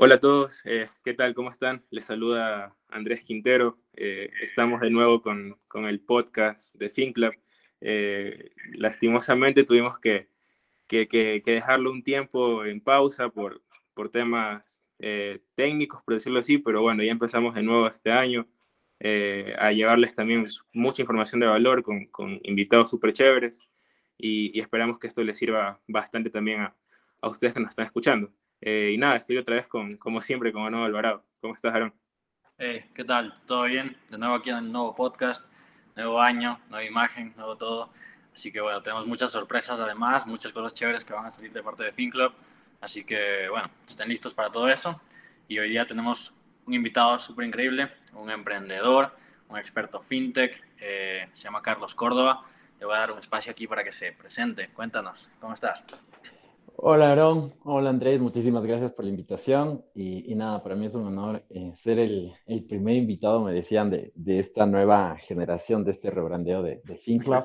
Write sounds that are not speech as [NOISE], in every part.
Hola a todos, eh, ¿qué tal? ¿Cómo están? Les saluda Andrés Quintero. Eh, estamos de nuevo con, con, el podcast de FinClub. Eh, lastimosamente tuvimos que, que, que, dejarlo un tiempo en pausa por, por temas técnicos, por decirlo así, pero bueno, ya empezamos de nuevo este año a llevarles también mucha información de valor con, con invitados súper chéveres y, y, esperamos que esto les sirva bastante también a, a ustedes que nos están escuchando. Eh, y nada, estoy otra vez con, como siempre, con Aaron Alvarado. ¿Cómo estás, Aaron? Hey, ¿qué tal? ¿Todo bien? De nuevo aquí en el nuevo podcast, nuevo año, nueva imagen, nuevo todo. Así que bueno, tenemos muchas sorpresas además, muchas cosas chéveres que van a salir de parte de FinClub. Así que bueno, estén listos para todo eso. Y hoy día tenemos un invitado súper increíble, un emprendedor, un experto fintech, eh, se llama Carlos Córdoba. Le voy a dar un espacio aquí para que se presente. Cuéntanos, ¿cómo estás? Hola, Aaron. Hola, Andrés. Muchísimas gracias por la invitación. Y, nada, para mí es un honor eh, ser el, el, primer invitado, me decían, de, de, esta nueva generación, de este rebrandeo de, de FinClub.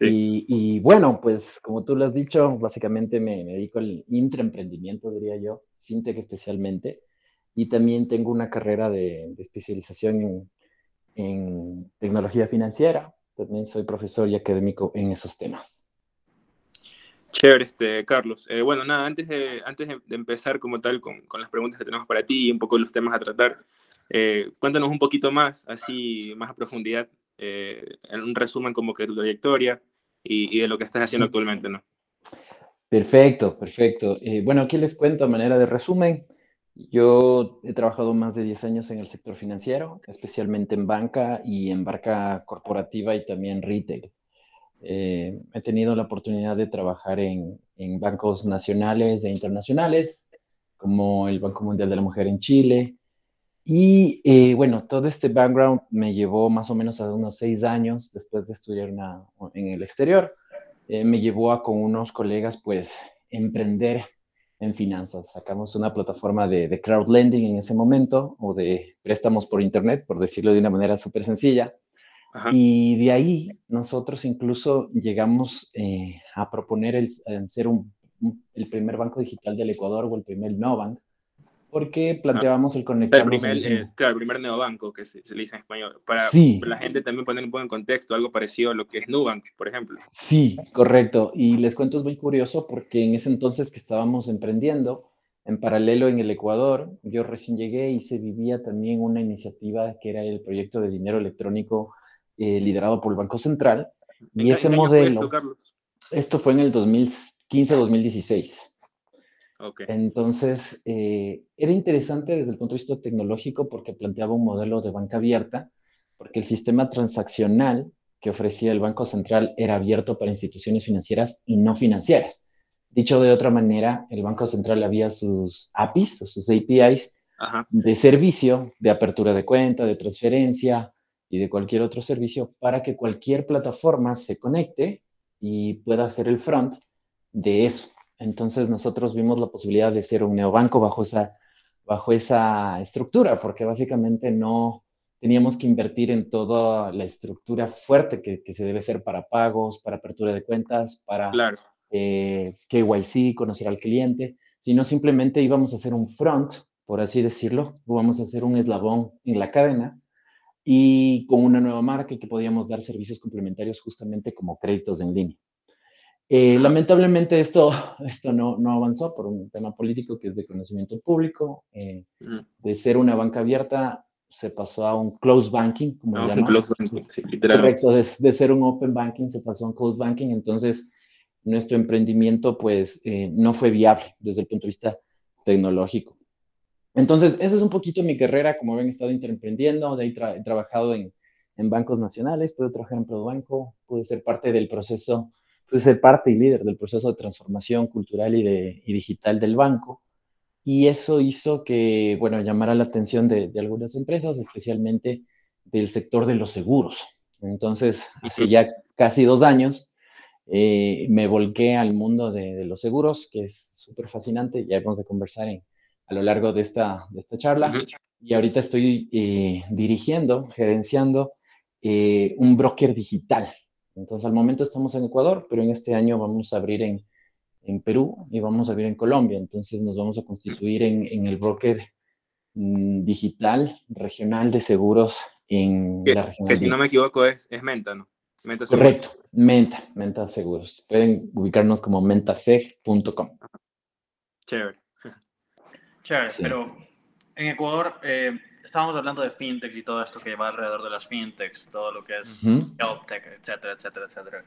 y, y, bueno, pues como tú lo has dicho, básicamente me, me dedico al intraemprendimiento, diría yo, fintech especialmente. Y también tengo una carrera de, de especialización en, en tecnología financiera. También soy profesor y académico en esos temas. Chévere, este, Carlos. Eh, bueno, nada, antes, de, antes de, empezar como tal con, con, las preguntas que tenemos para ti y un poco los temas a tratar, eh, cuéntanos un poquito más, así más a profundidad, eh, en un resumen como que tu trayectoria y, y, de lo que estás haciendo actualmente, ¿no? Perfecto, perfecto. bueno, aquí les cuento a manera de resumen. Yo he trabajado más de 10 años en el sector financiero, especialmente en banca y en banca corporativa y también retail. Eh, he tenido la oportunidad de trabajar en, en, bancos nacionales e internacionales, como el Banco Mundial de la Mujer en Chile. Y eh, bueno, todo este background me llevó más o menos a unos seis años después de estudiar una, en el exterior. Eh, me llevó a con unos colegas, pues, emprender en finanzas. Sacamos una plataforma de, de crowdlending en ese momento, o de préstamos por Internet, por decirlo de una manera súper sencilla. Y de ahí nosotros incluso llegamos eh, a proponer el, ser un, el primer banco digital del Ecuador o el primer neobank, porque planteábamos el conectarnos... El primer, eh, claro, el primer neobanco, que se, se, le dice en español, para, sí. la gente también poner un poco en contexto, algo parecido a lo que es Nubank, por ejemplo. Sí, correcto. Y les cuento, es muy curioso, porque en ese entonces que estábamos emprendiendo, en paralelo en el Ecuador, yo recién llegué y se vivía también una iniciativa que era el proyecto de dinero electrónico eh, liderado por el Banco Central. Y ese modelo, esto, esto, fue en el 2015-2016. Okay. Entonces, eh, era interesante desde el punto de vista tecnológico porque planteaba un modelo de banca abierta, porque el sistema transaccional que ofrecía el Banco Central era abierto para instituciones financieras y no financieras. Dicho de otra manera, el Banco Central había sus APIs o sus APIs Ajá. de servicio, de apertura de cuenta, de transferencia, y de cualquier otro servicio para que cualquier plataforma se conecte y pueda hacer el front de eso. Entonces nosotros vimos la posibilidad de ser un neobanco bajo esa, bajo esa estructura, porque básicamente no teníamos que invertir en toda la estructura fuerte que, que se debe ser para pagos, para apertura de cuentas, para claro. eh, KYC, conocer al cliente, sino simplemente íbamos a hacer un front, por así decirlo, íbamos a hacer un eslabón en la cadena y con una nueva marca que podíamos dar servicios complementarios justamente como créditos en línea. Eh, lamentablemente esto, [LAUGHS] esto no, no, avanzó por un tema político que es de conocimiento público. Eh, de ser una banca abierta se pasó a un closed banking, como no, llaman. Un closed banking, sí, Correcto, de, de, ser un open banking se pasó a un closed banking, entonces nuestro emprendimiento pues eh, no fue viable desde el punto de vista tecnológico. Entonces, esa es un poquito mi carrera, como ven, he estado interemprendiendo, de ahí tra he trabajado en, en, bancos nacionales, pude trabajar en ProBanco, pude ser parte del proceso, pude ser parte y líder del proceso de transformación cultural y, de, y digital del banco. Y eso hizo que, bueno, llamara la atención de, de, algunas empresas, especialmente del sector de los seguros. Entonces, hace ya casi dos años, eh, me volqué al mundo de, de los seguros, que es súper fascinante, ya vamos a conversar en, a lo largo de esta, de esta charla. Uh -huh. Y ahorita estoy eh, dirigiendo, gerenciando eh, un broker digital. Entonces, al momento estamos en Ecuador, pero en este año vamos a abrir en, en Perú y vamos a vivir en Colombia. Entonces nos vamos a constituir en, el broker mm, digital regional de seguros en la región. Que si no me equivoco es, es Menta, ¿no? Menta Correcto, Menta, Menta Seguros. Pueden ubicarnos como mentaseg.com. Chévere. Chévere, pero en Ecuador eh, estábamos hablando de fintechs y todo esto que va alrededor de las fintechs, todo lo que es health tech, etcétera, etcétera, etcétera.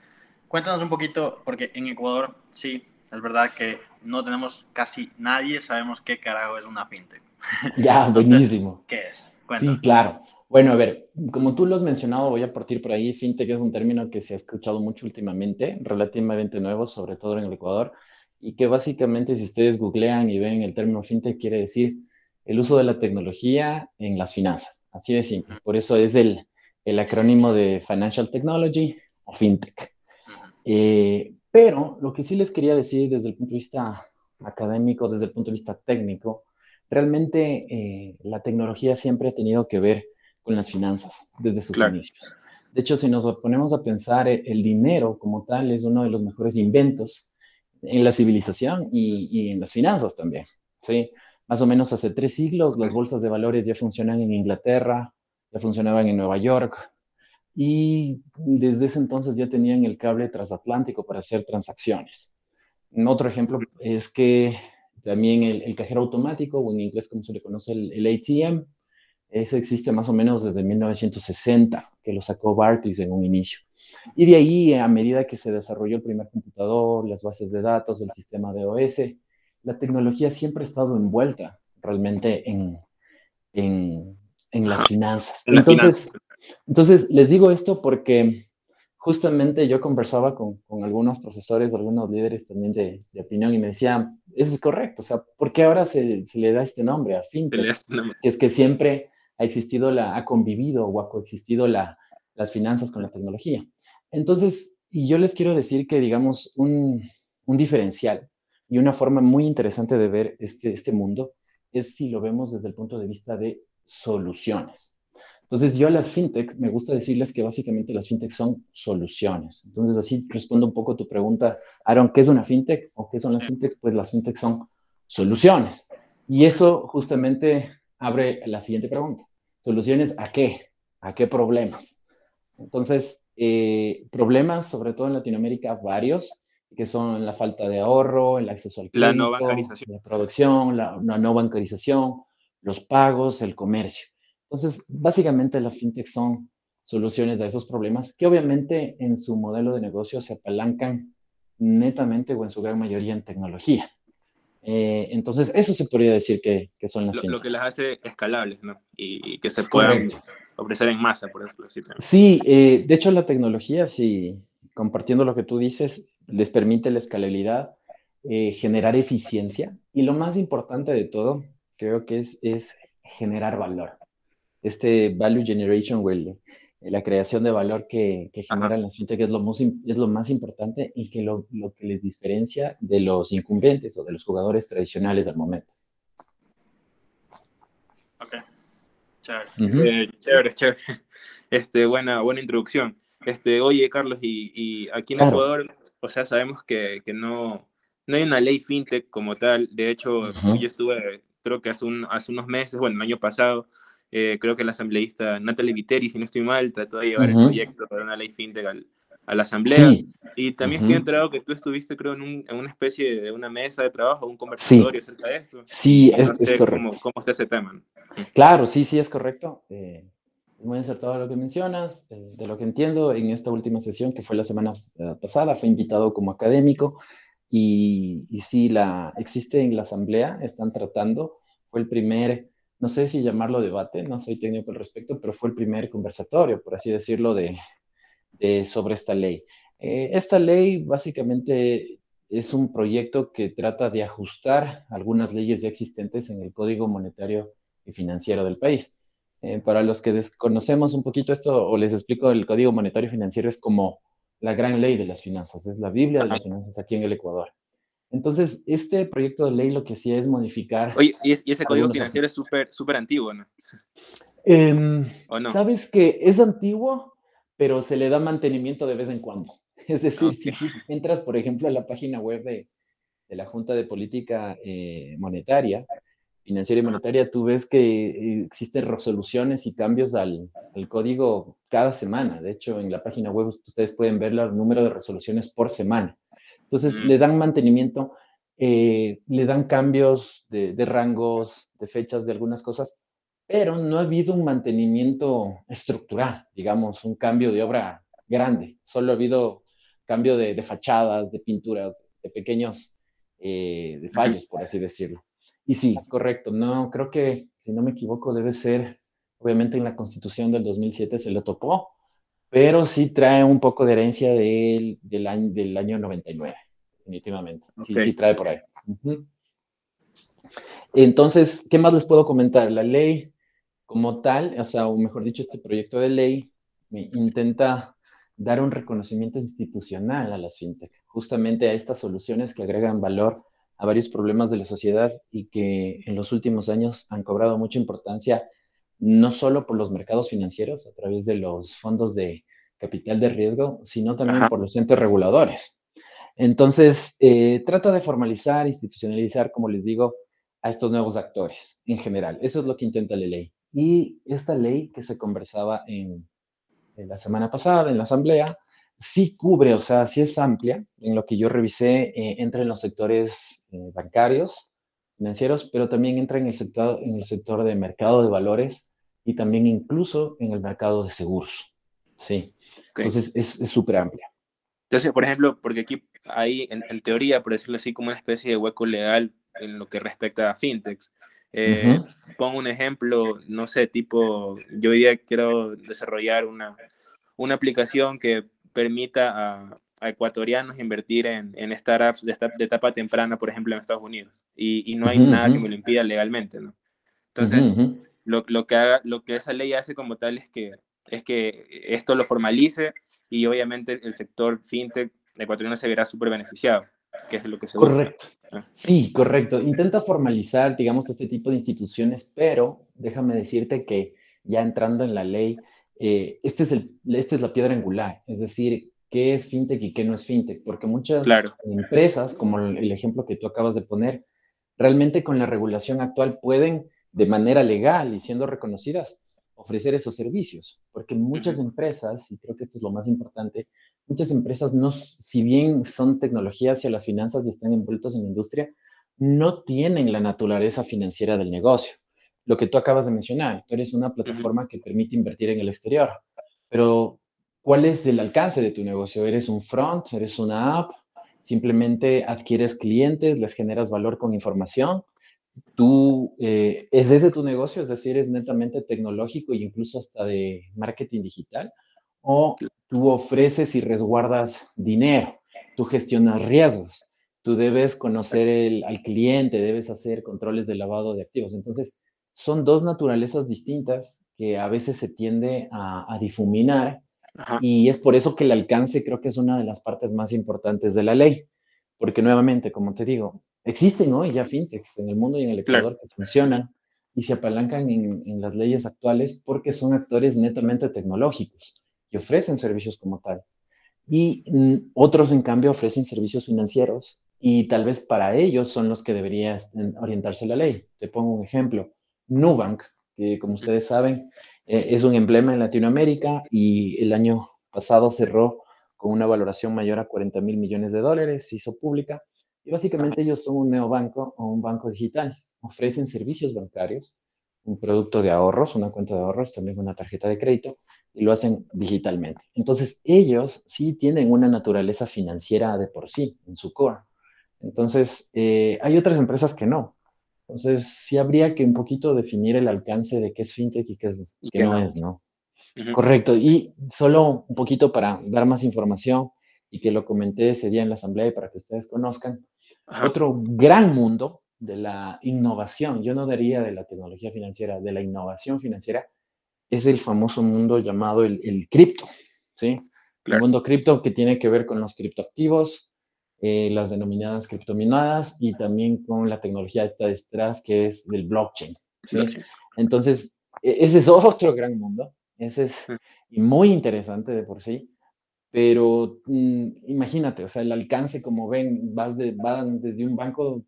Cuéntanos un poquito, porque en Ecuador sí, es verdad que no tenemos casi nadie, sabemos qué carajo es una fintech. [LAUGHS] Ya, buenísimo. ¿Qué es? Sí, claro. Bueno, a ver, como tú lo has mencionado, voy a partir por ahí. Fintech es un término que se ha escuchado mucho últimamente, relativamente nuevo, sobre todo en el Ecuador, y que básicamente si ustedes googlean y ven el término fintech quiere decir el uso de la tecnología en las finanzas. Así de simple. Por eso es el, el acrónimo de Financial Technology o FinTech. Eh, pero lo que sí les quería decir desde el punto de vista académico, desde el punto de vista técnico, realmente eh, la tecnología siempre ha tenido que ver con las finanzas desde sus inicios. De hecho, si nos ponemos a pensar, eh, el dinero como tal es uno de los mejores inventos en la civilización y, y en las finanzas también. ¿sí? Más o menos hace tres siglos las bolsas de valores ya funcionan en Inglaterra, ya funcionaban en Nueva York, y desde ese entonces ya tenían el cable transatlántico para hacer transacciones. Otro ejemplo es que también el, cajero automático, o en inglés como se le conoce el, ATM, ese existe más o menos desde 1960, que lo sacó Barclays en un inicio. Y de ahí, a medida que se desarrolló el primer computador, las bases de datos, el sistema de OS, la tecnología siempre ha estado envuelta realmente en, en, en las finanzas. Entonces, entonces, les digo esto porque justamente yo conversaba con, con algunos profesores, algunos líderes también de, de, opinión y me decían, eso es correcto, o sea, ¿por qué ahora se, se le da este nombre a fintech? Este que es que siempre ha existido, la, ha convivido o ha coexistido la, las finanzas con la tecnología. Entonces, y yo les quiero decir que, digamos, un, un diferencial y una forma muy interesante de ver este, este mundo es si lo vemos desde el punto de vista de soluciones. Entonces, yo a las fintechs me gusta decirles que básicamente las fintechs son soluciones. Entonces, así respondo un poco a tu pregunta, Aaron, ¿qué es una fintech o qué son las fintechs? Pues las fintechs son soluciones. Y eso justamente abre la siguiente pregunta. ¿Soluciones a qué? ¿A qué problemas? Entonces, eh, problemas, sobre todo en Latinoamérica, varios, que son la falta de ahorro, el acceso al crédito, la no bancarización, la producción, la no bancarización, los pagos, el comercio. Entonces, básicamente las fintech son soluciones a esos problemas que obviamente en su modelo de negocio se apalancan netamente o en su gran mayoría en tecnología. Eh, entonces, eso se podría decir que, que son las lo, Lo que las hace escalables, ¿no? Y, que se puedan ofrecer en masa, por ejemplo. Sí, eh, de hecho la tecnología, sí, compartiendo lo que tú dices, les permite la escalabilidad, eh, generar eficiencia y lo más importante de todo, creo que es, es generar valor este value generation o la creación de valor que, que generan las fintech es lo, más, es lo más importante y que lo, lo, que les diferencia de los incumbentes o de los jugadores tradicionales al momento. Ok, chévere. Eh, chévere, chévere. [LAUGHS] Este, buena, buena introducción. Este, oye, Carlos, y, y aquí en Ecuador, o sea, sabemos que, que, no, no hay una ley fintech como tal. De hecho, yo estuve, creo que hace, un, hace unos meses, bueno, el año pasado, eh, creo que la asambleísta Natalie Viteri, si no estoy mal, trató de llevar el proyecto para una ley fintech a la asamblea. Y también estoy enterado que tú estuviste, creo, en, una especie de una mesa de trabajo, un conversatorio acerca de esto. Sí, es, correcto. Cómo, está ese tema? Claro, sí, sí, es correcto. Eh, muy acertado lo que mencionas. Eh, de lo que entiendo, en esta última sesión, que fue la semana pasada, fue invitado como académico. Y, y sí, la, existe en la asamblea, están tratando, fue el primer no sé si llamarlo debate, no soy técnico al respecto, pero fue el primer conversatorio, por así decirlo, de, sobre esta ley. Eh, esta ley básicamente es un proyecto que trata de ajustar algunas leyes ya existentes en el Código Monetario y Financiero del país. Eh, para los que desconocemos un poquito esto, o les explico, el Código Monetario y Financiero es como la gran ley de las finanzas, es la Biblia de las finanzas aquí en el Ecuador. Entonces, este proyecto de ley lo que sí es modificar. Oye, y, ese código financiero es súper antiguo, ¿no? Em, Sabes que es antiguo, pero se le da mantenimiento de vez en cuando. [LAUGHS] Es decir, si entras, por ejemplo, a la página web de, de la Junta de Política eh, Monetaria, Financiera y Monetaria, tú ves que eh, existen resoluciones y cambios al, código cada semana. De hecho, en la página web ustedes pueden ver el número de resoluciones por semana. Entonces, le dan mantenimiento, eh, le dan cambios de, de rangos, de fechas, de algunas cosas, pero no ha habido un mantenimiento estructural, digamos, un cambio de obra grande. Solo ha habido cambio de, fachadas, de pinturas, de pequeños eh, fallos, por así decirlo. Y sí, correcto. No, creo que, si no me equivoco, debe ser, obviamente en la constitución del 2007 se lo topó, pero sí trae un poco de herencia del, del, año, del año 99, definitivamente. Sí, sí trae por ahí. Entonces, ¿qué más les puedo comentar? La ley como tal, o sea, o mejor dicho, este proyecto de ley intenta dar un reconocimiento institucional a las fintech, justamente a estas soluciones que agregan valor a varios problemas de la sociedad y que en los últimos años han cobrado mucha importancia, no solo por los mercados financieros a través de los fondos de capital de riesgo, sino también por los entes reguladores. Entonces, eh, trata de formalizar, institucionalizar, como les digo, a estos nuevos actores en general. Eso es lo que intenta la ley. Y esta ley que se conversaba en, la semana pasada en la asamblea, sí cubre, o sea, sí es amplia, en lo que yo revisé, eh, entra en los sectores eh, bancarios, financieros, pero también entra en el, sector, en el sector de mercado de valores y también incluso en el mercado de seguros. Sí, entonces es súper amplia. Entonces, por ejemplo, porque aquí hay, en, en, teoría, por decirlo así, como una especie de hueco legal en lo que respecta a fintechs. Eh, pongo un ejemplo, no sé, tipo, yo hoy día quiero desarrollar una, una aplicación que permita a, ecuatorianos invertir en, en startups de, de, etapa temprana, por ejemplo, en Estados Unidos, y, y no hay nada que me lo impida legalmente, ¿no? Entonces, lo, lo, que haga, lo que esa ley hace como tal es que, es que esto lo formalice y obviamente el sector fintech ecuatoriano se verá súper beneficiado que es lo que se Correcto. Ah. Sí, correcto. Intenta formalizar, digamos, este tipo de instituciones, pero déjame decirte que ya entrando en la ley, eh, este, es el, este es la piedra angular, es decir, qué es fintech y qué no es fintech, porque muchas empresas, como el ejemplo que tú acabas de poner, realmente con la regulación actual pueden, de manera legal y siendo reconocidas, ofrecer esos servicios, porque muchas empresas, y creo que esto es lo más importante, muchas empresas, no, si bien son tecnologías y las finanzas y están envueltos en la industria, no tienen la naturaleza financiera del negocio. Lo que tú acabas de mencionar, tú eres una plataforma que permite invertir en el exterior, pero ¿cuál es el alcance de tu negocio? ¿Eres un front? ¿Eres una app? ¿Simplemente adquieres clientes, les generas valor con información? ¿Tú eh, es desde tu negocio? Es decir, ¿es netamente tecnológico e incluso hasta de marketing digital? ¿O tú ofreces y resguardas dinero, tú gestionas riesgos, tú debes conocer al cliente, debes hacer controles de lavado de activos. Entonces, son dos naturalezas distintas que a veces se tiende a, difuminar y es por eso que el alcance creo que es una de las partes más importantes de la ley, porque nuevamente, como te digo, existen hoy ya fintechs en el mundo y en el Ecuador que funcionan y se apalancan en las leyes actuales porque son actores netamente tecnológicos y ofrecen servicios como tal. Y mm, otros, en cambio, ofrecen servicios financieros y tal vez para ellos son los que debería orientarse la ley. Te pongo un ejemplo. Nubank, que como ustedes saben, eh, es un emblema en Latinoamérica y el año pasado cerró con una valoración mayor a 40 mil millones de dólares, se hizo pública. Y básicamente ellos son un neobanco o un banco digital. Ofrecen servicios bancarios, un producto de ahorros, una cuenta de ahorros, también una tarjeta de crédito, y lo hacen digitalmente. Entonces, ellos sí tienen una naturaleza financiera de por sí en su core. Entonces, eh, hay otras empresas que no. Entonces, sí habría que un poquito definir el alcance de qué es fintech y qué, es, qué, no, es, ¿no? Correcto. Y solo un poquito para dar más información y que lo comenté ese día en la asamblea y para que ustedes conozcan. Otro gran mundo de la innovación, yo no diría de la tecnología financiera, de la innovación financiera, es el famoso mundo llamado el, cripto, ¿sí? El mundo cripto que tiene que ver con los criptoactivos, eh, las denominadas criptominadas y también con la tecnología que está detrás que es del blockchain. ¿sí? Entonces, e, ese es [LAUGHS] otro gran mundo, ese es muy interesante de por sí, pero mm, imagínate, o sea, el alcance, como ven, vas de, van desde un banco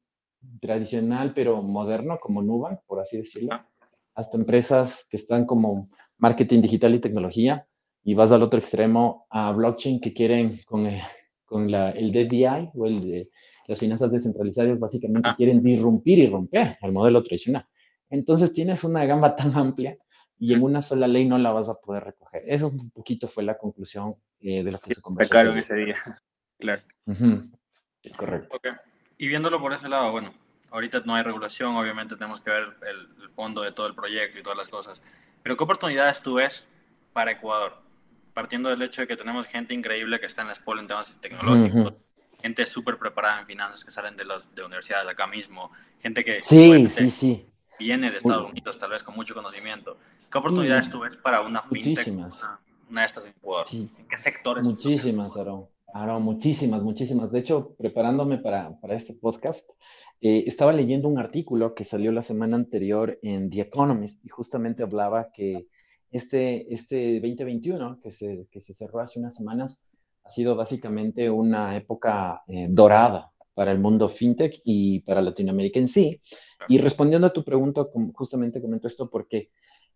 tradicional, pero moderno, como Nubank, por así decirlo, ah. Hasta empresas que están como marketing digital y tecnología, y vas al otro extremo a blockchain que quieren con, el, con la, el DDI o el de las finanzas descentralizadas, básicamente ah. quieren disrumpir y romper el modelo tradicional. Entonces tienes una gama [LAUGHS] tan amplia y en una sola ley no la vas a poder recoger. Eso un poquito fue la conclusión eh, de lo que se conversó. Sacaron ese día, [LAUGHS] claro. Correcto. Y viéndolo por ese lado, bueno, ahorita no hay regulación, obviamente tenemos que ver el, el, fondo de todo el proyecto y todas las cosas. Pero ¿qué oportunidades tú ves para Ecuador? Partiendo del hecho de que tenemos gente increíble que está en la SPOL en temas tecnológicos, gente súper preparada en finanzas que salen de las de universidades acá mismo, gente que sí, sí, sí. viene de Estados Unidos tal vez con mucho conocimiento. ¿Qué oportunidades tú ves para una fintech, una, una, de estas en Ecuador? ¿En qué sectores? Muchísimas, Aaron. Aaron, muchísimas, muchísimas. De hecho, preparándome para, para este podcast, eh, estaba leyendo un artículo que salió la semana anterior en The Economist y justamente hablaba que este, este 2021, que se, que se cerró hace unas semanas, ha sido básicamente una época eh, dorada para el mundo fintech y para Latinoamérica en sí. Y respondiendo a tu pregunta, justamente comento esto porque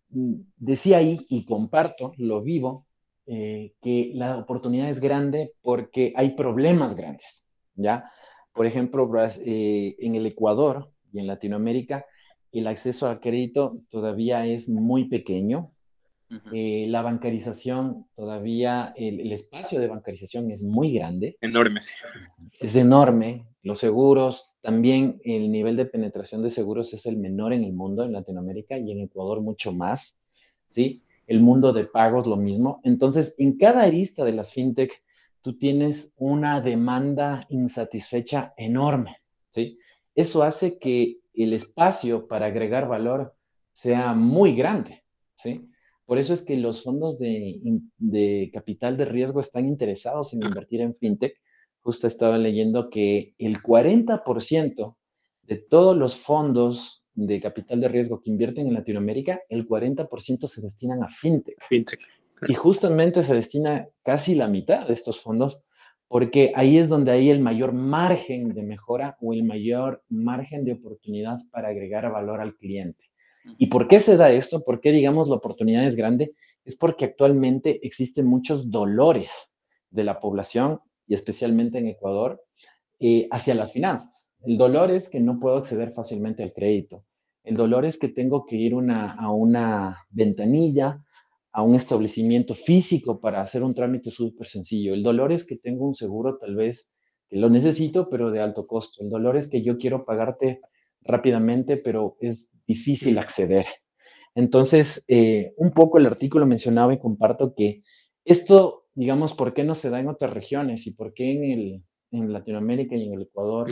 mm, decía ahí y comparto, lo vivo, eh, que la oportunidad es grande porque hay problemas grandes, ¿ya? Por ejemplo, eh, en el Ecuador y en Latinoamérica, el acceso al crédito todavía es muy pequeño. Eh, la bancarización todavía, el, espacio de bancarización es muy grande. Enorme, sí. Es enorme. Los seguros, también el nivel de penetración de seguros es el menor en el mundo, en Latinoamérica y en Ecuador mucho más, ¿sí? El mundo de pagos lo mismo. Entonces, en cada arista de las fintech tú tienes una demanda insatisfecha enorme, ¿sí? Eso hace que el espacio para agregar valor sea muy grande, ¿sí? Por eso es que los fondos de, capital de riesgo están interesados en invertir en fintech. Justo estaba leyendo que el 40% de todos los fondos de capital de riesgo que invierten en Latinoamérica, el 40% se destinan a fintech. Fintech. Y justamente se destina casi la mitad de estos fondos porque ahí es donde hay el mayor margen de mejora o el mayor margen de oportunidad para agregar valor al cliente. ¿Y por qué se da esto? ¿Por qué, digamos, la oportunidad es grande? Es porque actualmente existen muchos dolores de la población, y especialmente en Ecuador, eh, hacia las finanzas. El dolor es que no puedo acceder fácilmente al crédito. El dolor es que tengo que ir a una ventanilla a un establecimiento físico para hacer un trámite súper sencillo. El dolor es que tengo un seguro tal vez que lo necesito, pero de alto costo. El dolor es que yo quiero pagarte rápidamente, pero es difícil acceder. Entonces, eh, un poco el artículo mencionaba y comparto que esto, digamos, ¿por qué no se da en otras regiones y por qué en, el, en Latinoamérica y en el Ecuador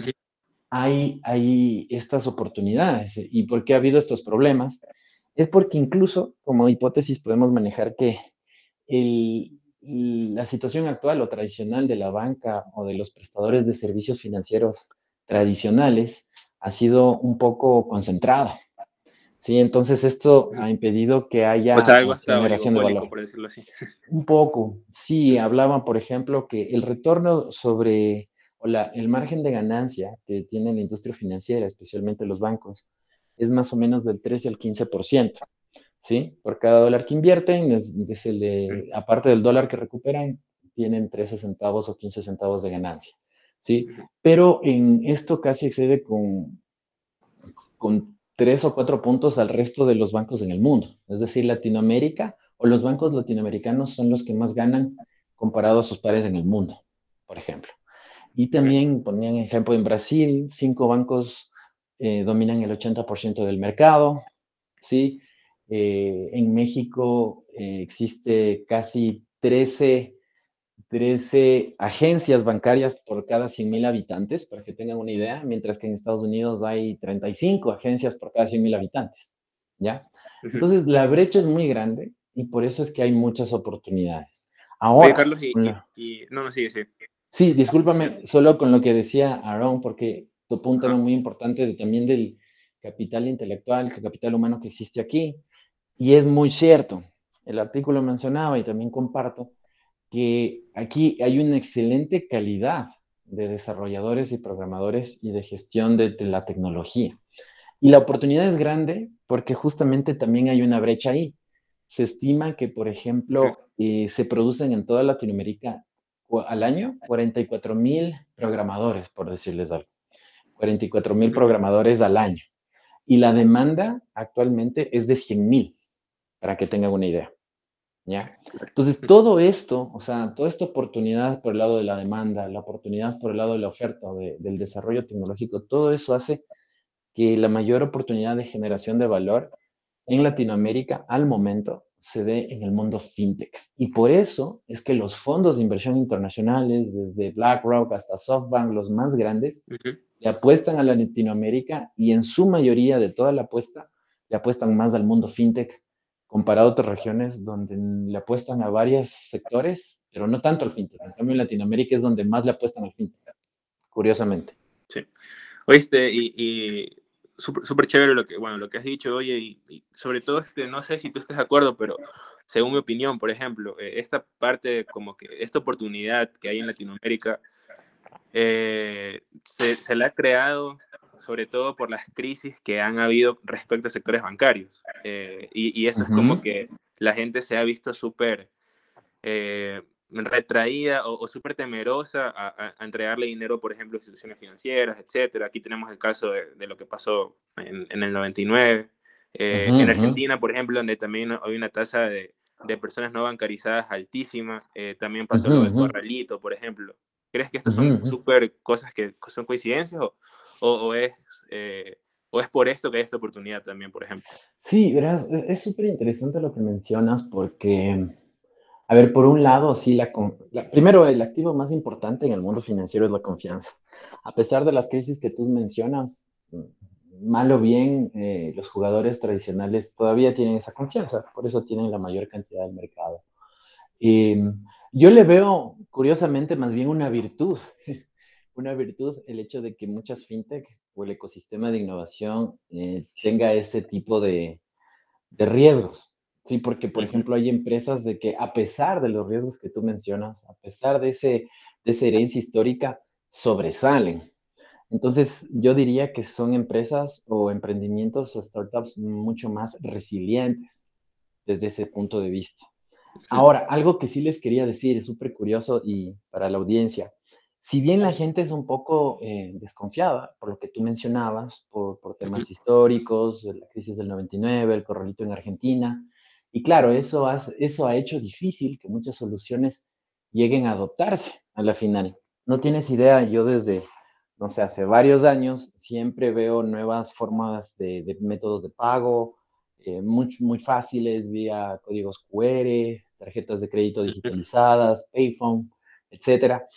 hay, hay estas oportunidades y por qué ha habido estos problemas? Es porque incluso como hipótesis podemos manejar que la situación actual o tradicional de la banca o de los prestadores de servicios financieros tradicionales ha sido un poco concentrada. Sí, entonces esto ha impedido que haya generación de valor. Por decirlo así. Un poco. Sí, hablaban, por ejemplo, que el retorno sobre o el margen de ganancia que tiene la industria financiera, especialmente los bancos, es más o menos del 13 al 15%, ¿sí? Por cada dólar que invierten, es, aparte del dólar que recuperan, tienen 13 centavos o 15 centavos de ganancia, ¿sí? Pero en esto casi excede con, con 3 o 4 puntos al resto de los bancos en el mundo. Es decir, Latinoamérica o los bancos latinoamericanos son los que más ganan comparado a sus pares en el mundo, por ejemplo. Y también ponían ejemplo en Brasil, cinco bancos eh, dominan el 80% del mercado, ¿sí? Eh, en México eh, existe casi 13, 13 agencias bancarias por cada 100.000 habitantes, para que tengan una idea, mientras que en Estados Unidos hay 35 agencias por cada 100.000 habitantes, ¿ya? Entonces, la brecha es muy grande y por eso es que hay muchas oportunidades. Ahora, Carlos, y, no, no, sigue, sigue. Sí, discúlpame, solo con lo que decía Aaron, porque tu punto era muy importante también del capital intelectual, el capital humano que existe aquí. Y es muy cierto. El artículo mencionaba y también comparto que aquí hay una excelente calidad de desarrolladores y programadores y de gestión de, la tecnología. Y la oportunidad es grande porque justamente también hay una brecha ahí. Se estima que, por ejemplo, eh, se producen en toda Latinoamérica al año 44 mil programadores, por decirles algo. 44 mil programadores al año. Y la demanda actualmente es de 100 mil, para que tengan una idea. ¿Ya? Entonces, todo esto, o sea, toda esta oportunidad por el lado de la demanda, la oportunidad por el lado de la oferta, del desarrollo tecnológico, todo eso hace que la mayor oportunidad de generación de valor en Latinoamérica al momento se dé en el mundo fintech. Y por eso es que los fondos de inversión internacionales, desde BlackRock hasta SoftBank, los más grandes, le apuestan a la Latinoamérica y en su mayoría de toda la apuesta, le apuestan más al mundo fintech comparado a otras regiones donde le apuestan a varios sectores, pero no tanto al fintech. En cambio, en Latinoamérica es donde más le apuestan al fintech, curiosamente. Sí. Oíste, y, súper chévere lo que, bueno, lo que has dicho, oye, y, sobre todo, este, no sé si tú estás de acuerdo, pero según mi opinión, por ejemplo, eh, esta parte, como que esta oportunidad que hay en Latinoamérica, eh, se, se la ha creado sobre todo por las crisis que han habido respecto a sectores bancarios. Eh, y, eso es como que la gente se ha visto súper eh, retraída o, súper temerosa a, entregarle dinero, por ejemplo, a instituciones financieras, etc. Aquí tenemos el caso de, lo que pasó en, el 99. Eh, en Argentina, por ejemplo, donde también hay una tasa de, personas no bancarizadas altísima, también pasó lo del corralito, por ejemplo. ¿Crees que estas son súper cosas que son coincidencias o, o, es, eh, o es por esto que hay esta oportunidad también, por ejemplo. Sí, verás, e, es súper interesante lo que mencionas porque, a ver, por un lado, sí, la, primero, el activo más importante en el mundo financiero es la confianza. A pesar de las crisis que tú mencionas, mal o bien, eh, los jugadores tradicionales todavía tienen esa confianza, por eso tienen la mayor cantidad del mercado. Em, yo le veo, curiosamente, más bien una virtud [LAUGHS] una virtud el hecho de que muchas fintech o el ecosistema de innovación eh, tenga ese tipo de, riesgos. Sí, porque, por ejemplo, hay empresas de que a pesar de los riesgos que tú mencionas, a pesar de, ese, de esa herencia histórica, sobresalen. Entonces, yo diría que son empresas o emprendimientos o startups mucho más resilientes desde ese punto de vista. Ahora, algo que sí les quería decir, es súper curioso y para la audiencia, si bien la gente es un poco eh, desconfiada, por lo que tú mencionabas, por, temas históricos, la crisis del 99, el corralito en Argentina, y claro, eso, eso ha hecho difícil que muchas soluciones lleguen a adoptarse a la final. No tienes idea, yo desde, no sé, hace varios años siempre veo nuevas formas de, métodos de pago, eh, muy, muy fáciles vía códigos QR, tarjetas de crédito [LAUGHS] digitalizadas, payphone, etcétera.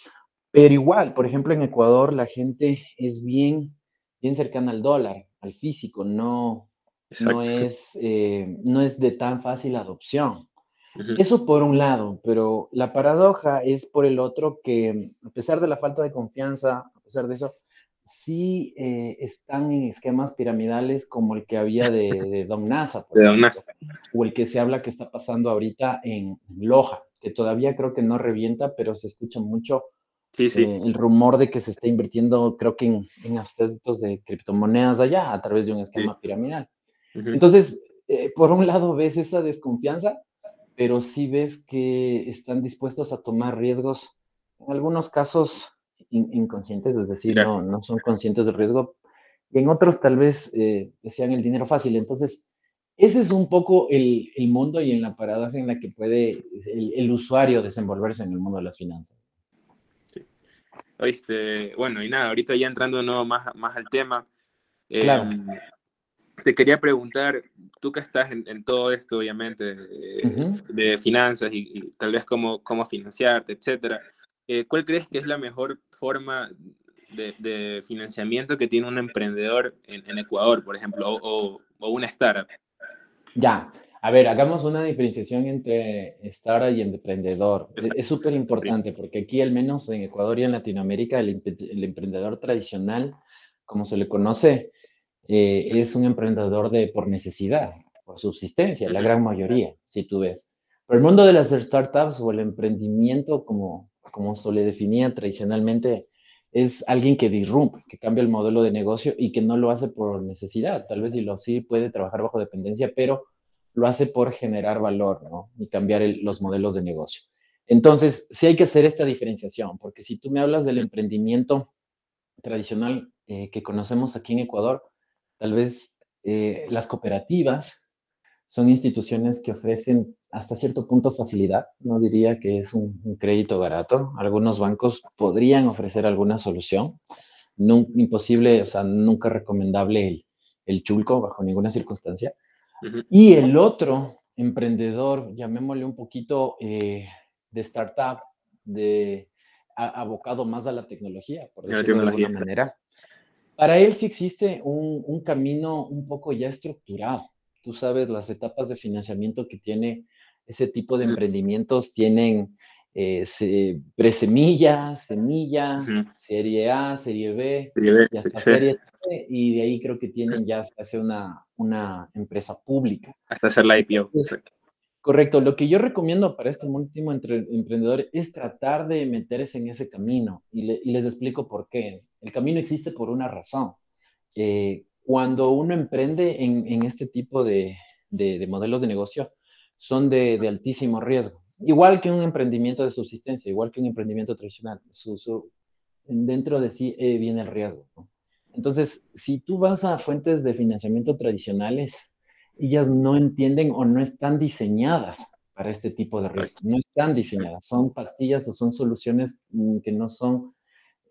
Pero igual, por ejemplo, en Ecuador la gente es bien, bien cercana al dólar, al físico, no, no, es, eh, no es de tan fácil adopción. Eso por un lado, pero la paradoja es por el otro que a pesar de la falta de confianza, a pesar de eso, sí eh, están en esquemas piramidales como el que había de, Don [LAUGHS] NASA, o el que se habla que está pasando ahorita en Loja, que todavía creo que no revienta, pero se escucha mucho Sí, sí. Eh, el rumor de que se está invirtiendo, creo que en, en aspectos de criptomonedas allá a través de un esquema piramidal. Entonces, eh, por un lado ves esa desconfianza, pero sí ves que están dispuestos a tomar riesgos, en algunos casos inconscientes, es decir, no, no son conscientes del riesgo, y en otros tal vez eh, desean el dinero fácil. Entonces, ese es un poco el, el, mundo y en la paradoja en la que puede el, el usuario desenvolverse en el mundo de las finanzas. Oíste, bueno, y nada, ahorita ya entrando nuevo más, más al tema, em, te quería preguntar, tú que estás en, todo esto, obviamente, de, finanzas y, tal vez cómo, cómo financiarte, etcétera, eh, ¿cuál crees que es la mejor forma de, financiamiento que tiene un emprendedor en, Ecuador, por ejemplo, o, o una startup? Ya, a ver, hagamos una diferenciación entre startup y emprendedor. Es súper importante porque aquí, al menos en Ecuador y en Latinoamérica, el, emprendedor tradicional, como se le conoce, eh, es un emprendedor de por necesidad, por subsistencia, la gran mayoría, si tú ves. Pero el mundo de las startups o el emprendimiento, como, como se le definía tradicionalmente, es alguien que disrumpe, que cambia el modelo de negocio y que no lo hace por necesidad. Tal vez si lo sí puede trabajar bajo dependencia, pero lo hace por generar valor ¿no? y cambiar los modelos de negocio. Entonces, sí hay que hacer esta diferenciación, porque si tú me hablas del emprendimiento tradicional eh, que conocemos aquí en Ecuador, tal vez eh, las cooperativas son instituciones que ofrecen hasta cierto punto facilidad. No diría que es un, crédito barato. Algunos bancos podrían ofrecer alguna solución. No, imposible, o sea, nunca recomendable el, el chulco bajo ninguna circunstancia. Y el otro emprendedor, llamémosle un poquito eh, de startup, de abocado más a la tecnología, por decirlo de alguna manera. Para él sí existe un, un, camino un poco ya estructurado. Tú sabes, las etapas de financiamiento que tiene ese tipo de emprendimientos tienen eh, presemilla, semilla, serie A, serie B, y hasta serie C, y de ahí creo que tienen ya hasta hacer una, una empresa pública. Hasta hacer la IPO. correcto, lo que yo recomiendo para este último emprendedor es tratar de meterse en ese camino, y, les explico por qué. El camino existe por una razón. Eh, cuando uno emprende en, en este tipo de, de, de modelos de negocio, son de, de, altísimo riesgo. Igual que un emprendimiento de subsistencia, igual que un emprendimiento tradicional. Su, dentro de sí eh, viene el riesgo. Entonces, si tú vas a fuentes de financiamiento tradicionales, ellas no entienden o no están diseñadas para este tipo de riesgo. No están diseñadas. Son pastillas o son soluciones mm, que no son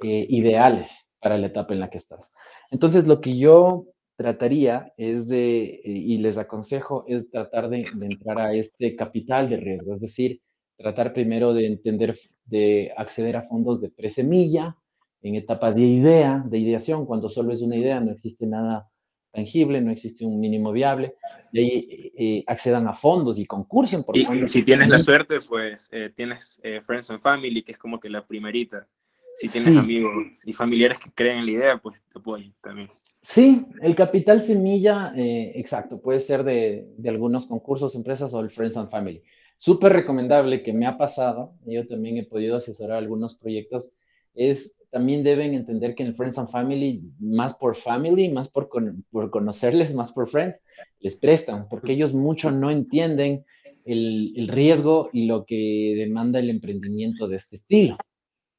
eh, ideales para la etapa en la que estás. Entonces, lo que yo trataría es de, eh, y les aconsejo, es tratar de, entrar a este capital de riesgo, es decir, tratar primero de entender, de acceder a fondos de presemilla en etapa de idea, de ideación, cuando solo es una idea, no existe nada tangible, no existe un mínimo viable, y ahí eh, accedan a fondos y concursen por y, Si tienes la suerte, pues eh, tienes Friends and Family, que es como que la primerita. Si tienes amigos y familiares que creen en la idea, pues te apoyan también. Sí, el capital semilla, eh, exacto, puede ser de, algunos concursos, empresas o el Friends and Family. Súper recomendable que me ha pasado, yo también he podido asesorar algunos proyectos, es también deben entender que en el Friends and Family, más por family, más por, por conocerles, más por friends, les prestan, porque ellos mucho no entienden el, el riesgo y lo que demanda el emprendimiento de este estilo.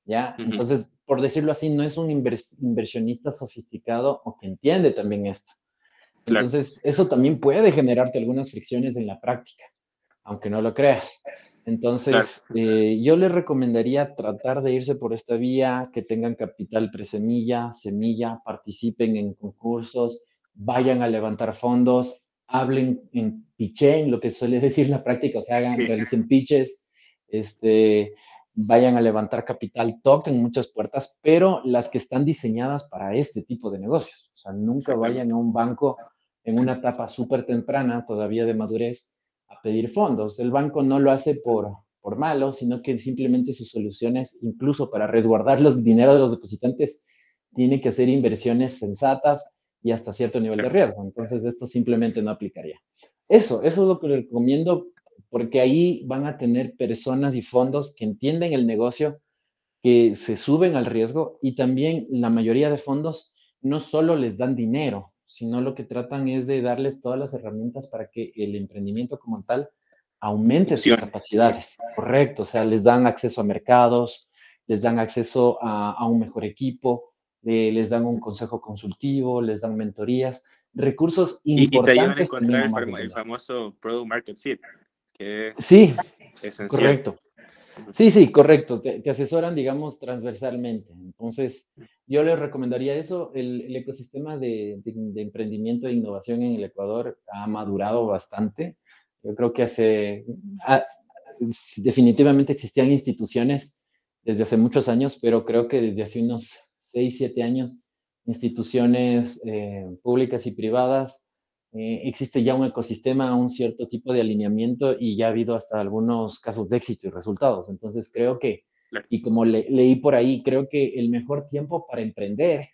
¿Ya? Entonces, por decirlo así, no es un inversionista sofisticado o que entiende también esto. Entonces, eso también puede generarte algunas fricciones en la práctica, aunque no lo creas. Entonces, eh, yo les recomendaría tratar de irse por esta vía, que tengan capital presemilla, semilla, participen en concursos, vayan a levantar fondos, hablen en pitching, lo que suele decir la práctica, o sea, hagan, realicen pitches, este, vayan a levantar capital, toquen muchas puertas, pero las que están diseñadas para este tipo de negocios. O sea, nunca vayan a un banco en una etapa súper temprana, todavía de madurez, a pedir fondos. El banco no lo hace por, por malo, sino que simplemente sus soluciones, incluso para resguardar los dinero de los depositantes, tiene que hacer inversiones sensatas y hasta cierto nivel de riesgo. Entonces, esto simplemente no aplicaría. Eso, eso es lo que recomiendo porque ahí van a tener personas y fondos que entienden el negocio, que se suben al riesgo y también la mayoría de fondos no solo les dan dinero, sino lo que tratan es de darles todas las herramientas para que el emprendimiento como tal aumente sus capacidades. Correcto, o sea, les dan acceso a mercados, les dan acceso a, un mejor equipo, eh, les dan un consejo consultivo, les dan mentorías, recursos importantes. Y, te ayudan a encontrar el, famoso Product Market Fit sí, correcto. Sí, sí, correcto. Te, asesoran, digamos, transversalmente. Entonces, yo les recomendaría eso. El, ecosistema de, emprendimiento e innovación en el Ecuador ha madurado bastante. Yo creo que hace, definitivamente existían instituciones desde hace muchos años, pero creo que desde hace unos 6, 7 años, instituciones eh, públicas y privadas eh, existe ya un ecosistema, un cierto tipo de alineamiento y ya ha habido hasta algunos casos de éxito y resultados. Entonces creo que, y como leí por ahí, creo que el mejor tiempo para emprender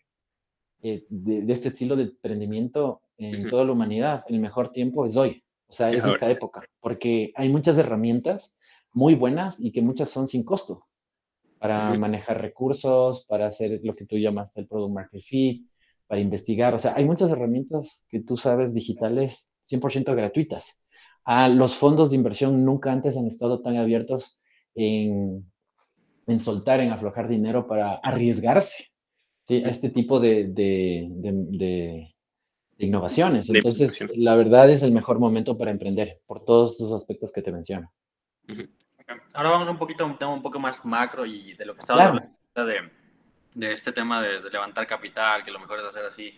eh, de, este estilo de emprendimiento en toda la humanidad, el mejor tiempo es hoy, O sea, es, esta época, porque hay muchas herramientas muy buenas y que muchas son sin costo para manejar recursos, para hacer lo que tú llamas el Product Market Fit, para investigar. O sea, hay muchas herramientas que tú sabes digitales 100% gratuitas. Ah, los fondos de inversión nunca antes han estado tan abiertos en, en soltar, en aflojar dinero para arriesgarse a este tipo de, de, de, innovaciones. Entonces, la verdad es el mejor momento para emprender por todos estos aspectos que te menciono. Ahora vamos un poquito a un tema un poco más macro y de lo que estaba hablando de, de, este tema de, levantar capital, que lo mejor es hacer así.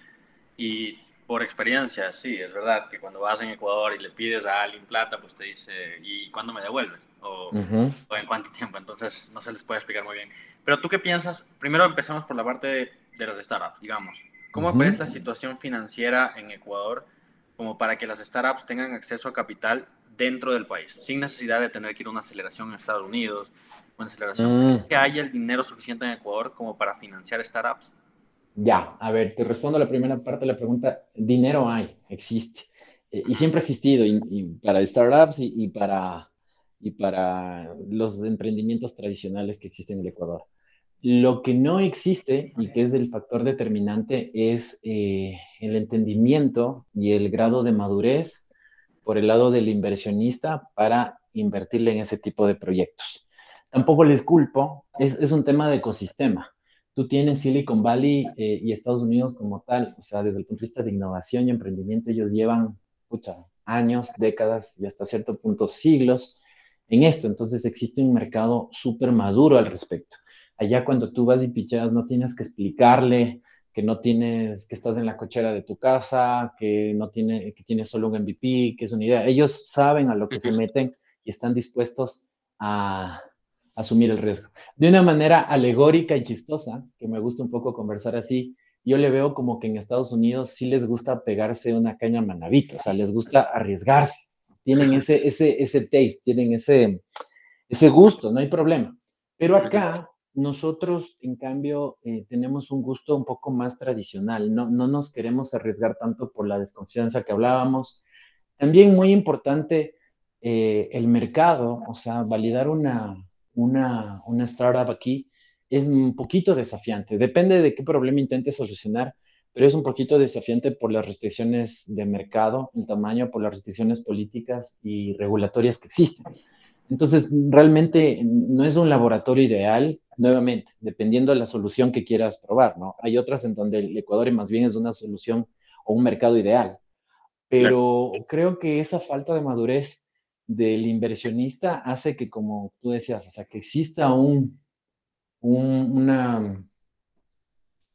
Y por experiencia, sí, es verdad que cuando vas en Ecuador y le pides a alguien plata, pues te dice, ¿y cuándo me devuelves? O, o, en cuánto tiempo. Entonces, no se les puede explicar muy bien. Pero tú qué piensas? Primero empezamos por la parte de, de las startups, digamos. ¿Cómo ves la situación financiera en Ecuador como para que las startups tengan acceso a capital dentro del país, sin necesidad de tener que ir a una aceleración en Estados Unidos, una aceleración, mm. que haya el dinero suficiente en Ecuador como para financiar startups? Ya, a ver, te respondo a la primera parte de la pregunta. Dinero hay, existe. Eh, y siempre ha existido, y, para startups y, para, y para los emprendimientos tradicionales que existen en el Ecuador. Lo que no existe y que es el factor determinante es eh, el entendimiento y el grado de madurez por el lado del inversionista para invertirle en ese tipo de proyectos. Tampoco les culpo, es, un tema de ecosistema. Tú tienes Silicon Valley eh, y Estados Unidos como tal, o sea, desde el punto de vista de innovación y emprendimiento, ellos llevan, pucha, años, décadas y hasta cierto punto siglos en esto. Entonces existe un mercado súper maduro al respecto. Allá cuando tú vas y picheas, no tienes que explicarle que no tienes, que estás en la cochera de tu casa, que no tiene, que tienes solo un MVP, que es una idea. Ellos saben a lo que se meten y están dispuestos a, asumir el riesgo. De una manera alegórica y chistosa, que me gusta un poco conversar así, yo le veo como que en Estados Unidos sí les gusta pegarse una caña manavita, o sea, les gusta arriesgarse. Tienen ese, ese, ese taste, tienen ese, ese gusto, no hay problema. Pero acá nosotros, en cambio, eh, tenemos un gusto un poco más tradicional, no, no nos queremos arriesgar tanto por la desconfianza que hablábamos. También muy importante eh, el mercado, o sea, validar una, una, una startup aquí es un poquito desafiante. Depende de qué problema intente solucionar, pero es un poquito desafiante por las restricciones de mercado, el tamaño, por las restricciones políticas y regulatorias que existen. Entonces, realmente no es un laboratorio ideal, nuevamente, dependiendo de la solución que quieras probar, ¿no? Hay otras en donde el Ecuador más bien es una solución o un mercado ideal, pero creo que esa falta de madurez del inversionista hace que, como tú decías, o sea, que exista un, un, una,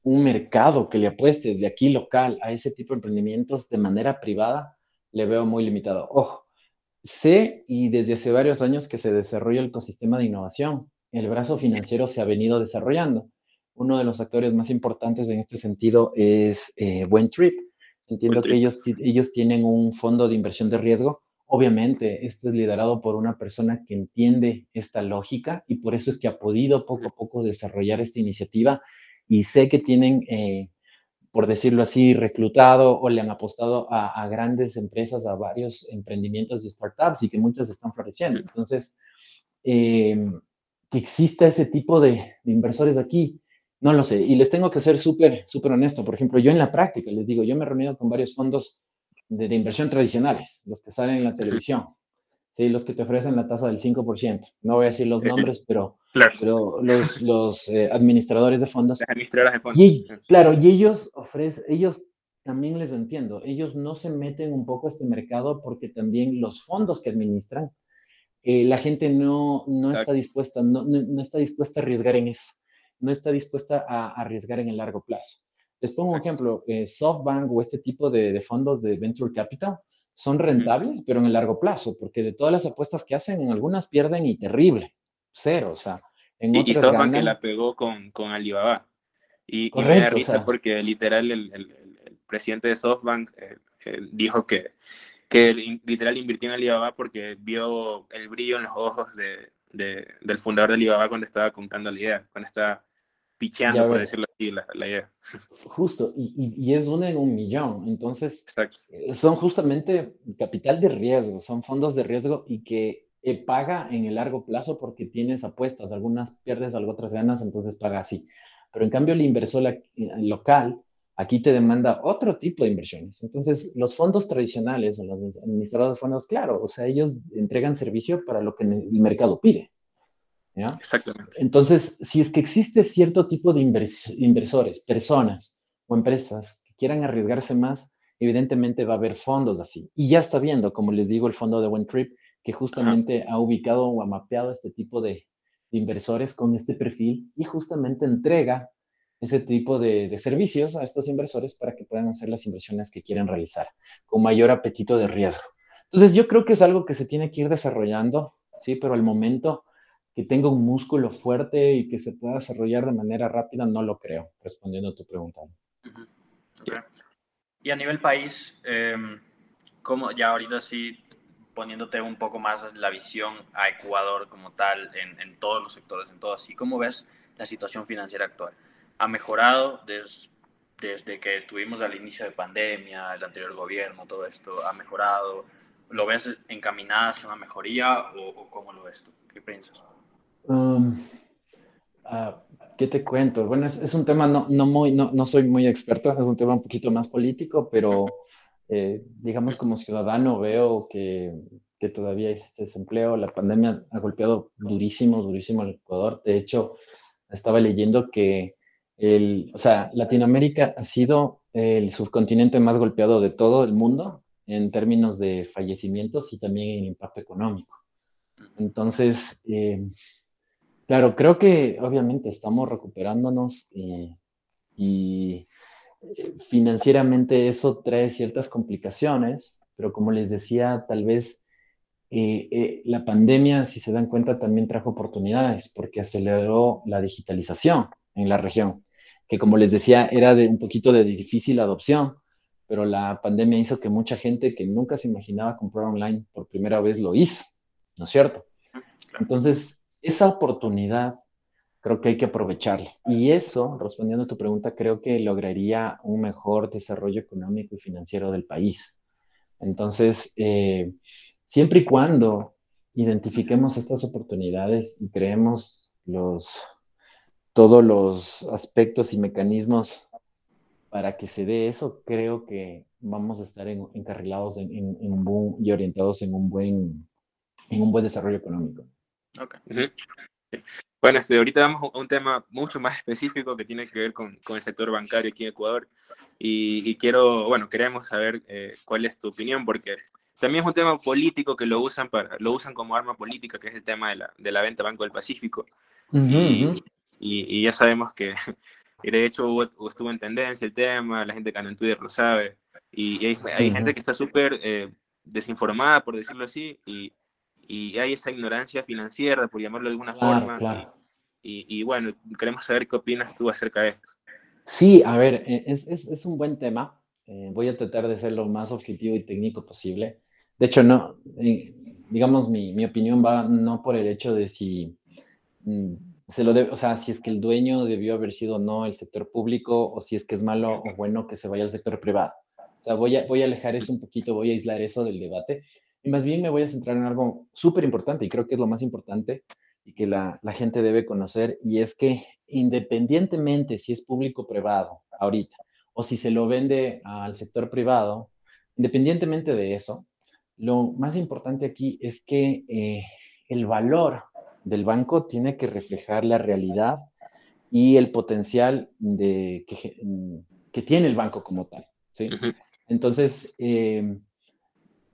un mercado que le apueste de aquí local a ese tipo de emprendimientos de manera privada, le veo muy limitado. Ojo, Sé y desde hace varios años que se desarrolla el ecosistema de innovación. El brazo financiero se ha venido desarrollando. Uno de los actores más importantes en este sentido es eh, Buen Trip. Entiendo que ellos, ellos tienen un fondo de inversión de riesgo. Obviamente, esto es liderado por una persona que entiende esta lógica y por eso es que ha podido poco a poco desarrollar esta iniciativa. Y sé que tienen eh, por decirlo así, reclutado o le han apostado a, grandes empresas, a varios emprendimientos y startups y que muchas están floreciendo. Entonces, em, que exista ese tipo de, inversores aquí, no lo sé. Y les tengo que ser súper, súper honesto. Por ejemplo, yo en la práctica, les digo, yo me he reunido con varios fondos de, de inversión tradicionales, los que salen en la televisión. Sí, los que te ofrecen la tasa del 5%. No voy a decir los nombres, pero, pero los, los eh, administradores de fondos. De fondos. Y, claro, y ellos ofrecen, ellos también les entiendo, ellos no se meten un poco a este mercado porque también los fondos que administran, eh, la gente no, no está dispuesta, no, no, está dispuesta a arriesgar en eso, no está dispuesta a arriesgar en el largo plazo. Les pongo un ejemplo, eh, SoftBank o este tipo de, de fondos de Venture Capital, son rentables, pero en el largo plazo, porque de todas las apuestas que hacen, en algunas pierden y terrible, cero, o sea, en y, y que la pegó con, con Alibaba. Y, y me da risa porque literal el, el, presidente de SoftBank eh, dijo que, que literal invirtió en Alibaba porque vio el brillo en los ojos de, de, del fundador de Alibaba cuando estaba contando la idea, cuando estaba picheando, por decirlo así, la, idea. Justo, y, y, es una en un millón. Entonces, eh, son justamente capital de riesgo, son fondos de riesgo y que eh, paga en el largo plazo porque tienes apuestas, algunas pierdes, algo otras ganas, entonces paga así. Pero en cambio, el inversor eh, local aquí te demanda otro tipo de inversiones. Entonces, los fondos tradicionales o los administradores de fondos, claro, o sea, ellos entregan servicio para lo que el mercado pide. Exactamente. Entonces, si es que existe cierto tipo de inversores, personas o empresas que quieran arriesgarse más, evidentemente va a haber fondos así. Y ya está viendo, como les digo, el fondo de One Trip, que justamente ha ubicado o ha mapeado este tipo de, inversores con este perfil y justamente entrega ese tipo de, de, servicios a estos inversores para que puedan hacer las inversiones que quieren realizar con mayor apetito de riesgo. Entonces, yo creo que es algo que se tiene que ir desarrollando, sí, pero al momento que tenga un músculo fuerte y que se pueda desarrollar de manera rápida, no lo creo, respondiendo a tu pregunta. Y a nivel país, eh, ¿cómo ya ahorita sí poniéndote un poco más la visión a Ecuador como tal en, en todos los sectores, en todo así, ¿cómo ves la situación financiera actual? ¿Ha mejorado desde que estuvimos al inicio de pandemia, el anterior gobierno, todo esto? ¿Ha mejorado? ¿Lo ves encaminada hacia una mejoría o, cómo lo ves tú? ¿Qué piensas? Um, ah, ¿Qué te cuento? Bueno, es, es un tema, no, no, muy, no, no soy muy experto, es un tema un poquito más político, pero [LAUGHS] eh, digamos, como ciudadano veo que, que todavía existe desempleo. La pandemia ha golpeado durísimo, durísimo al Ecuador. De hecho, estaba leyendo que el, o sea, Latinoamérica ha sido el subcontinente más golpeado de todo el mundo en términos de fallecimientos y también en impacto económico. Entonces, eh, claro, creo que obviamente estamos recuperándonos eh, y financieramente eso trae ciertas complicaciones, pero como les decía, tal vez eh, eh, la pandemia, si se dan cuenta, también trajo oportunidades porque aceleró la digitalización en la región, que como les decía, era de un poquito de difícil adopción, pero la pandemia hizo que mucha gente que nunca se imaginaba comprar online por primera vez lo hizo, ¿no es cierto? Entonces, esa oportunidad creo que hay que aprovecharlo. Y eso, respondiendo a tu pregunta, creo que lograría un mejor desarrollo económico y financiero del país. Entonces, eh, siempre y cuando identifiquemos estas oportunidades y creemos los, todos los aspectos y mecanismos para que se dé eso, creo que vamos a estar encarrilados en, un y orientados en un buen, en un buen desarrollo económico. Okay. Bueno, este, ahorita vamos a un tema mucho más específico que tiene que ver con, con el sector bancario aquí en Ecuador. Y, quiero, bueno, queremos saber eh, cuál es tu opinión, porque también es un tema político que lo usan, para, lo usan como arma política, que es el tema de la, de la venta Banco del Pacífico. y, y, ya sabemos que, de hecho, estuvo en tendencia el tema, la gente de en Twitter lo sabe. Y, hay, hay gente que está súper eh, desinformada, por decirlo así, y y hay esa ignorancia financiera, por llamarlo de alguna forma. Y, bueno, queremos saber qué opinas tú acerca de esto. Sí, a ver, e, es, es, es un buen tema. Eh, voy a tratar de ser lo más objetivo y técnico posible. De hecho, no, eh, digamos, mi, mi, opinión va no por el hecho de si mm, se lo debe, o sea, si es que el dueño debió haber sido no el sector público o si es que es malo o bueno que se vaya al sector privado. O sea, voy a, voy a alejar eso un poquito, voy a aislar eso del debate y más bien me voy a centrar en algo súper importante y creo que es lo más importante y que la, la, gente debe conocer y es que independientemente si es público o privado ahorita o si se lo vende al sector privado, independientemente de eso, lo más importante aquí es que eh, el valor del banco tiene que reflejar la realidad y el potencial de, que, que tiene el banco como tal. ¿sí? Entonces, eh,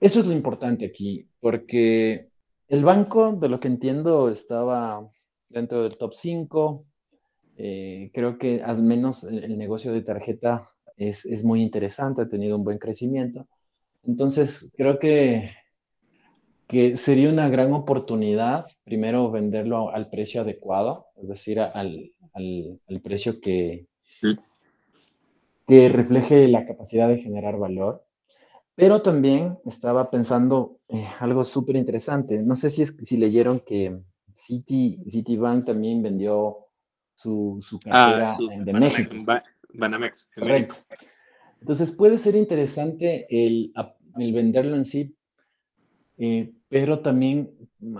eso es lo importante aquí, porque el banco, de lo que entiendo, estaba dentro del top 5. Eh, creo que al menos el, negocio de tarjeta es, es, muy interesante, ha tenido un buen crecimiento. Entonces, creo que, que sería una gran oportunidad, primero, venderlo al precio adecuado, es decir, al, al, al precio que, que refleje la capacidad de generar valor. Pero también estaba pensando eh, algo súper interesante. No sé si, es, si leyeron que Citi, Citibank también vendió su, su cartera de México. Banamex. Correcto. Entonces puede ser interesante el, el venderlo en sí, eh, pero también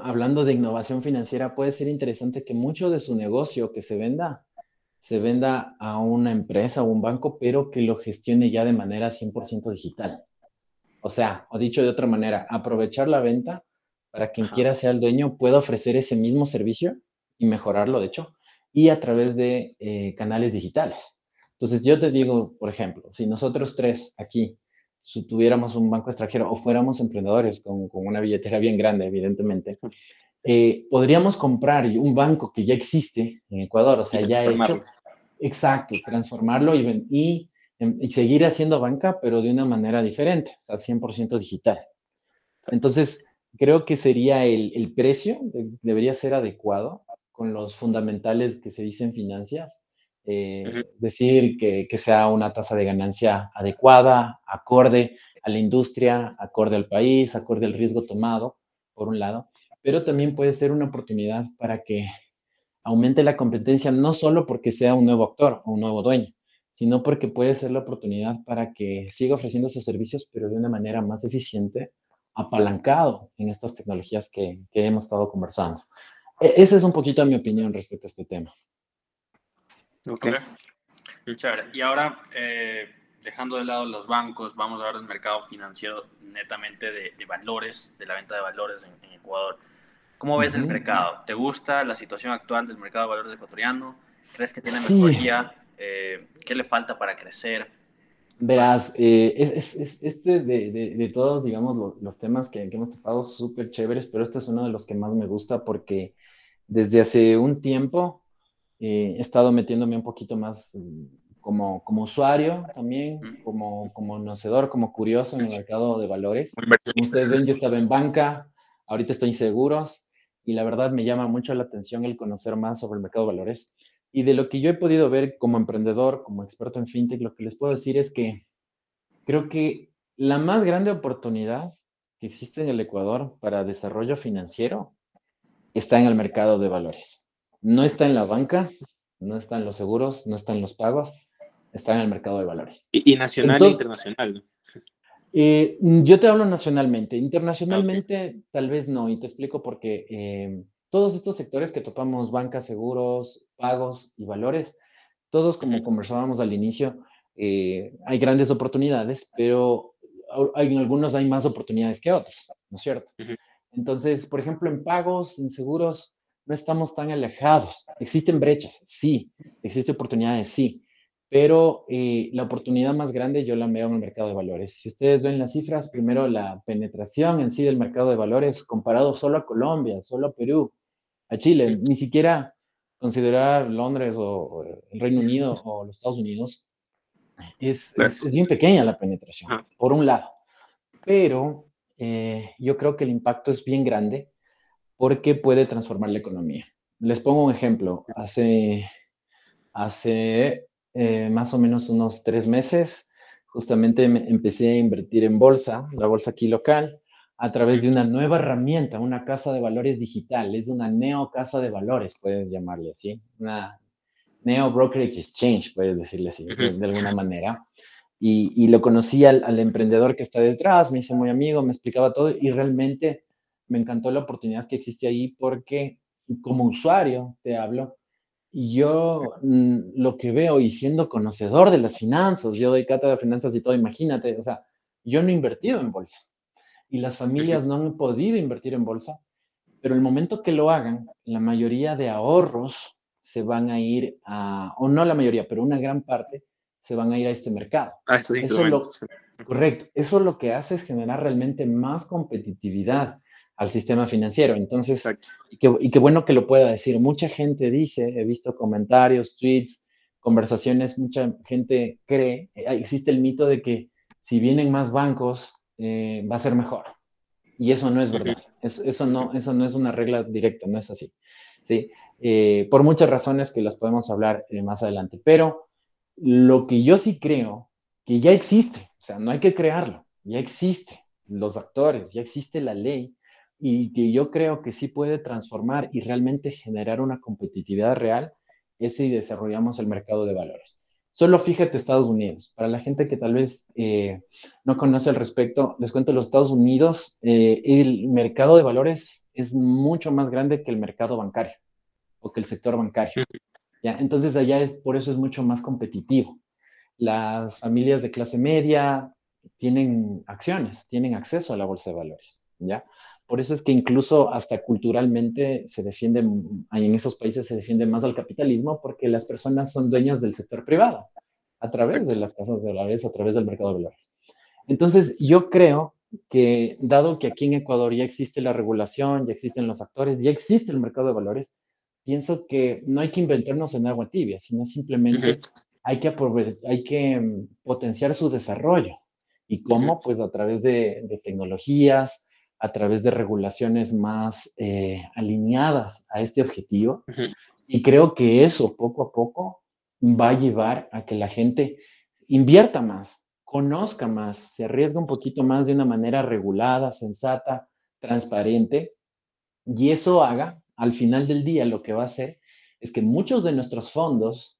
hablando de innovación financiera, puede ser interesante que mucho de su negocio que se venda, se venda a una empresa o un banco, pero que lo gestione ya de manera 100% digital. O sea, o dicho de otra manera, aprovechar la venta para quien quiera sea el dueño pueda ofrecer ese mismo servicio y mejorarlo, de hecho, y a través de eh, canales digitales. Entonces, yo te digo, por ejemplo, si nosotros tres aquí si tuviéramos un banco extranjero o fuéramos emprendedores con, con una billetera bien grande, evidentemente, eh, podríamos comprar un banco que ya existe en Ecuador, o sea, ya hecho. Exacto, transformarlo y, y, y, seguir haciendo banca, pero de una manera diferente, o sea, 100% digital. Entonces, creo que sería el, el precio, debería ser adecuado con los fundamentales que se dicen finanzas eh, decir que, que, sea una tasa de ganancia adecuada, acorde a la industria, acorde al país, acorde al riesgo tomado, por un lado, pero también puede ser una oportunidad para que aumente la competencia, no solo porque sea un nuevo actor o un nuevo dueño, sino porque puede ser la oportunidad para que siga ofreciendo sus servicios, pero de una manera más eficiente, apalancado en estas tecnologías que, que hemos estado conversando. E, esa es un poquito mi opinión respecto a este tema. Ok. Chévere. Y ahora, eh, dejando de lado los bancos, vamos a ver el mercado financiero netamente de, valores, de la venta de valores en, Ecuador. ¿Cómo ves el mercado? ¿Te gusta la situación actual del mercado de valores ecuatoriano? ¿Crees que tiene mejoría? Eh, ¿Qué le falta para crecer? Verás, eh, es, es, este de, de, de, todos, digamos, los, temas que, que hemos tocado súper chéveres, pero este es uno de los que más me gusta porque desde hace un tiempo eh, he estado metiéndome un poquito más mm, como, como usuario también, como, como conocedor, como curioso en el mercado de valores. Como ustedes ven, yo estaba en banca, ahorita estoy en seguros y la verdad me llama mucho la atención el conocer más sobre el mercado de valores. Y de lo que yo he podido ver como emprendedor, como experto en fintech, lo que les puedo decir es que creo que la más grande oportunidad que existe en el Ecuador para desarrollo financiero está en el mercado de valores no está en la banca, no está en los seguros, no está en los pagos, está en el mercado de valores. Y, nacional e internacional. Eh, yo te hablo nacionalmente. Internacionalmente, tal vez no, y te explico porque eh, todos estos sectores que topamos, banca, seguros, pagos y valores, todos como conversábamos al inicio, eh, hay grandes oportunidades, pero en algunos hay más oportunidades que otros, ¿no es cierto? Entonces, por ejemplo, en pagos, en seguros, no estamos tan alejados. Existen brechas, sí. Existen oportunidades, sí. Pero eh, la oportunidad más grande yo la veo en el mercado de valores. Si ustedes ven las cifras, primero la penetración en sí del mercado de valores comparado solo a Colombia, solo a Perú, a Chile, ni siquiera considerar Londres o, el Reino Unido o los Estados Unidos, es, es, bien pequeña la penetración, por un lado. Pero eh, yo creo que el impacto es bien grande porque puede transformar la economía. Les pongo un ejemplo. Hace, hace eh, más o menos unos tres meses, justamente empecé a invertir en bolsa, la bolsa aquí local, a través de una nueva herramienta, una casa de valores digital. Es una neo casa de valores, puedes llamarle así. Una neo brokerage exchange, puedes decirle así, de, alguna manera. Y, y lo conocí al, al, emprendedor que está detrás, me hice muy amigo, me explicaba todo y realmente me encantó la oportunidad que existe ahí porque como usuario te hablo, yo mm, lo que veo y siendo conocedor de las finanzas, yo doy cátedra de finanzas y todo, imagínate, o sea, yo no he invertido en bolsa y las familias no han podido invertir en bolsa, pero el momento que lo hagan, la mayoría de ahorros se van a ir a, o no la mayoría, pero una gran parte se van a ir a este mercado. Ah, esto eso lo, correcto, eso lo que hace es generar realmente más competitividad al sistema financiero. Entonces, y qué, bueno que lo pueda decir. Mucha gente dice, he visto comentarios, tweets, conversaciones, mucha gente cree, eh, existe el mito de que si vienen más bancos, eh, va a ser mejor. Y eso no es verdad. Eso, no, eso no es una regla directa, no es así. ¿sí? Eh, por muchas razones que las podemos hablar más adelante. Pero lo que yo sí creo, que ya existe, o sea, no hay que crearlo, ya existe los actores, ya existe la ley, y que yo creo que sí puede transformar y realmente generar una competitividad real es si desarrollamos el mercado de valores. Solo fíjate Estados Unidos. Para la gente que tal vez eh, no conoce al respecto, les cuento, los Estados Unidos, eh, el mercado de valores es mucho más grande que el mercado bancario o que el sector bancario. ¿ya? Entonces allá es, por eso es mucho más competitivo. Las familias de clase media tienen acciones, tienen acceso a la bolsa de valores. ¿ya? Por eso es que incluso hasta culturalmente se defiende, en esos países se defiende más al capitalismo porque las personas son dueñas del sector privado a través de las casas de valores, a través del mercado de valores. Entonces, yo creo que dado que aquí en Ecuador ya existe la regulación, ya existen los actores, ya existe el mercado de valores, pienso que no hay que inventarnos en agua tibia, sino simplemente hay que, hay que mm, potenciar su desarrollo. ¿Y cómo? Pues a través de, de tecnologías, a través de regulaciones más eh, alineadas a este objetivo. Y creo que eso poco a poco va a llevar a que la gente invierta más, conozca más, se arriesgue un poquito más de una manera regulada, sensata, transparente. Y eso haga, al final del día, lo que va a hacer es que muchos de nuestros fondos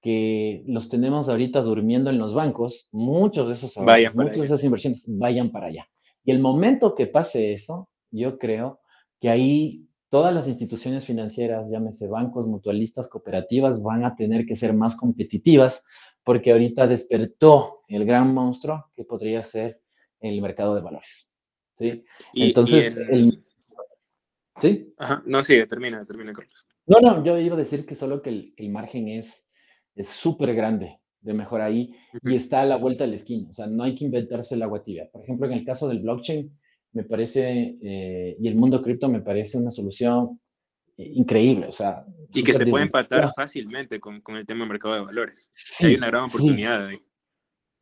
que los tenemos ahorita durmiendo en los bancos, muchos de esos muchas de esas inversiones vayan para allá. Y el momento que pase eso, yo creo que ahí todas las instituciones financieras, llámese bancos, mutualistas, cooperativas, van a tener que ser más competitivas porque ahorita despertó el gran monstruo que podría ser el mercado de valores. ¿sí? Entonces, el... ¿sí? Ajá. No, sí, termina, termina, Carlos. No, no, yo iba a decir que solo que el, el margen es súper grande de mejor ahí y está a la vuelta de la esquina. O sea, no hay que inventarse el agua tibia. Por ejemplo, en el caso del blockchain, me parece, eh, y el mundo cripto me parece una solución eh, increíble. O sea, y que se puede empatar fácilmente con, con, el tema del mercado de valores. hay una gran oportunidad ahí.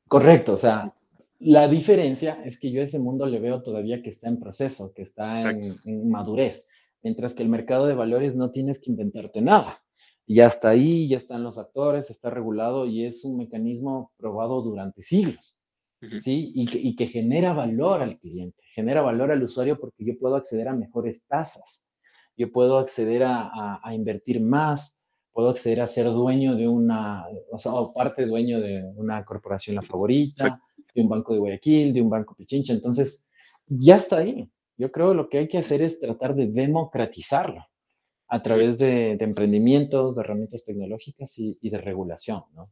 Correcto, o sea, la diferencia es que yo a ese mundo le veo todavía que está en proceso, que está en, en madurez, mientras que el mercado de valores no tienes que inventarte nada ya está ahí, ya están los actores, está regulado y es un mecanismo probado durante siglos, ¿sí? Y que, genera valor al cliente, genera valor al usuario porque yo puedo acceder a mejores tasas, yo puedo acceder a, invertir más, puedo acceder a ser dueño de una, o sea, parte dueño de una corporación la favorita, de un banco de Guayaquil, de un banco Pichincha, entonces ya está ahí. Yo creo que lo que hay que hacer es tratar de democratizarlo a través de, emprendimientos, de herramientas tecnológicas y, de regulación, ¿no?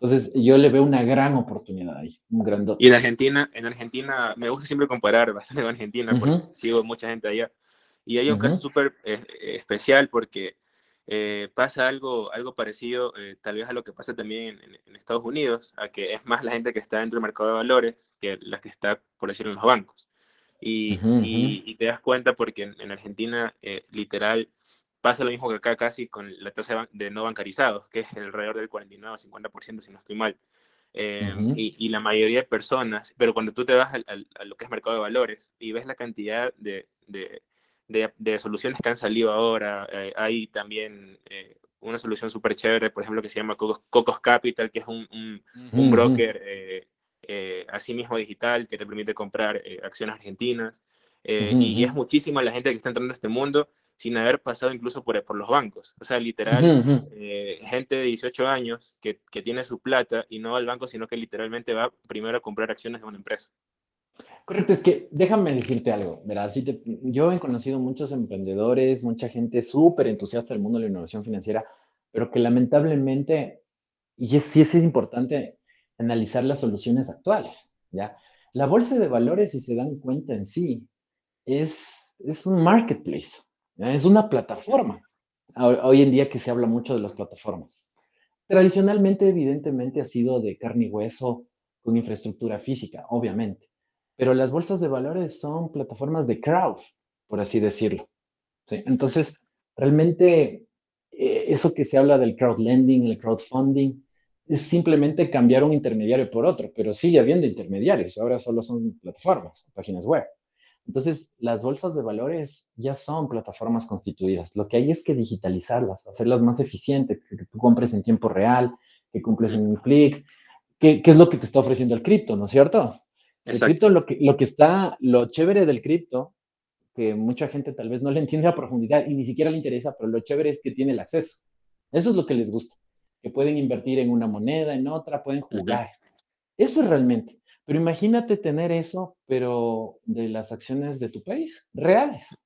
Entonces, yo le veo una gran oportunidad ahí, un gran Y en Argentina, en Argentina, me gusta siempre comparar [LAUGHS] bastante con Argentina, porque sigo mucha gente allá. Y hay un caso súper eh, especial porque eh, pasa algo, algo parecido, eh, tal vez a lo que pasa también en, Estados Unidos, a que es más la gente que está dentro del mercado de valores que la que está, por decirlo, en los bancos. Y, y, te das cuenta porque en, en Argentina, literal, Pasa lo mismo que acá casi con la tasa de no bancarizados, que es alrededor del 49 o 50% si no estoy mal. Em, y, la mayoría de personas, pero cuando tú te vas a, lo que es mercado de valores y ves la cantidad de, de, de, soluciones que han salido ahora, eh, hay también eh, una solución súper chévere, por ejemplo, que se llama Cocos, Capital, que es un, un, broker eh, así mismo digital que te permite comprar acciones argentinas. y, y, es muchísima la gente que está entrando a este mundo sin haber pasado incluso por, por los bancos. O sea, literal, eh, gente de 18 años que, que, tiene su plata y no va al banco, sino que literalmente va primero a comprar acciones de una empresa. Correcto, es que déjame decirte algo, ¿verdad? yo he conocido muchos emprendedores, mucha gente súper entusiasta del mundo de la innovación financiera, pero que lamentablemente, y es, sí es importante analizar las soluciones actuales, ¿ya? La bolsa de valores, si se dan cuenta en sí, es, es un marketplace, es una plataforma. Hoy en día que se habla mucho de las plataformas. Tradicionalmente, evidentemente, ha sido de carne y hueso con infraestructura física, obviamente. Pero las bolsas de valores son plataformas de crowd, por así decirlo. Entonces, realmente, eh, eso que se habla del crowdlending, el crowdfunding, es simplemente cambiar un intermediario por otro, pero sigue habiendo intermediarios. Ahora solo son plataformas, páginas web. Entonces, las bolsas de valores ya son plataformas constituidas. Lo que hay es que digitalizarlas, hacerlas más eficientes, que tú compres en tiempo real, que cumples en un clic. ¿Qué, es lo que te está ofreciendo el cripto, no es cierto? El cripto, lo que, lo que está, lo chévere del cripto, que mucha gente tal vez no le entiende a profundidad y ni siquiera le interesa, pero lo chévere es que tiene el acceso. Eso es lo que les gusta, que pueden invertir en una moneda, en otra, pueden jugar. Eso es realmente. Pero imagínate tener eso, pero de las acciones de tu país, reales.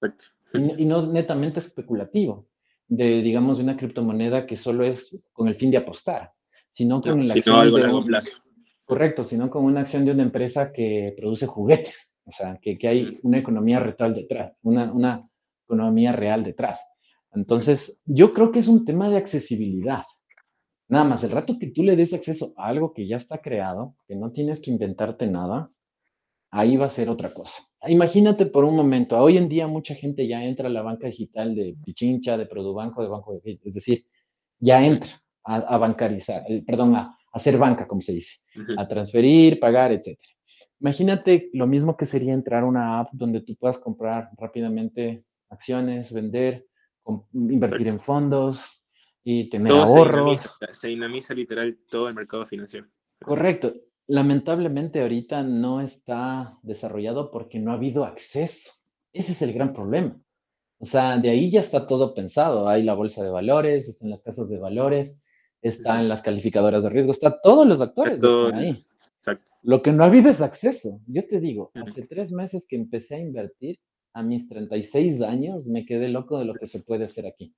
Y, no netamente especulativo, de, digamos, de una criptomoneda que solo es con el fin de apostar, sino con la acción algo de largo plazo. Correcto, sino con una acción de una empresa que produce juguetes, o sea, que, que hay una economía real detrás, una, una economía real detrás. Entonces, yo creo que es un tema de accesibilidad. Nada más, el rato que tú le des acceso a algo que ya está creado, que no tienes que inventarte nada, ahí va a ser otra cosa. Imagínate por un momento, hoy en día mucha gente ya entra a la banca digital de Pichincha, de Produbanco, de Banco de es decir, ya entra a, bancarizar, perdón, a, hacer banca, como se dice, a transferir, pagar, etc. Imagínate lo mismo que sería entrar a una app donde tú puedas comprar rápidamente acciones, vender, invertir en fondos, y tener ahorros. Se dinamiza, literal todo el mercado financiero. Correcto. Lamentablemente ahorita no está desarrollado porque no ha habido acceso. Ese es el gran problema. O sea, de ahí ya está todo pensado. Hay la bolsa de valores, están las casas de valores, están las calificadoras de riesgo, está todos los actores ahí. Exacto. Lo que no ha habido es acceso. Yo te digo, hace tres meses que empecé a invertir, a mis 36 años, me quedé loco de lo que se puede hacer aquí.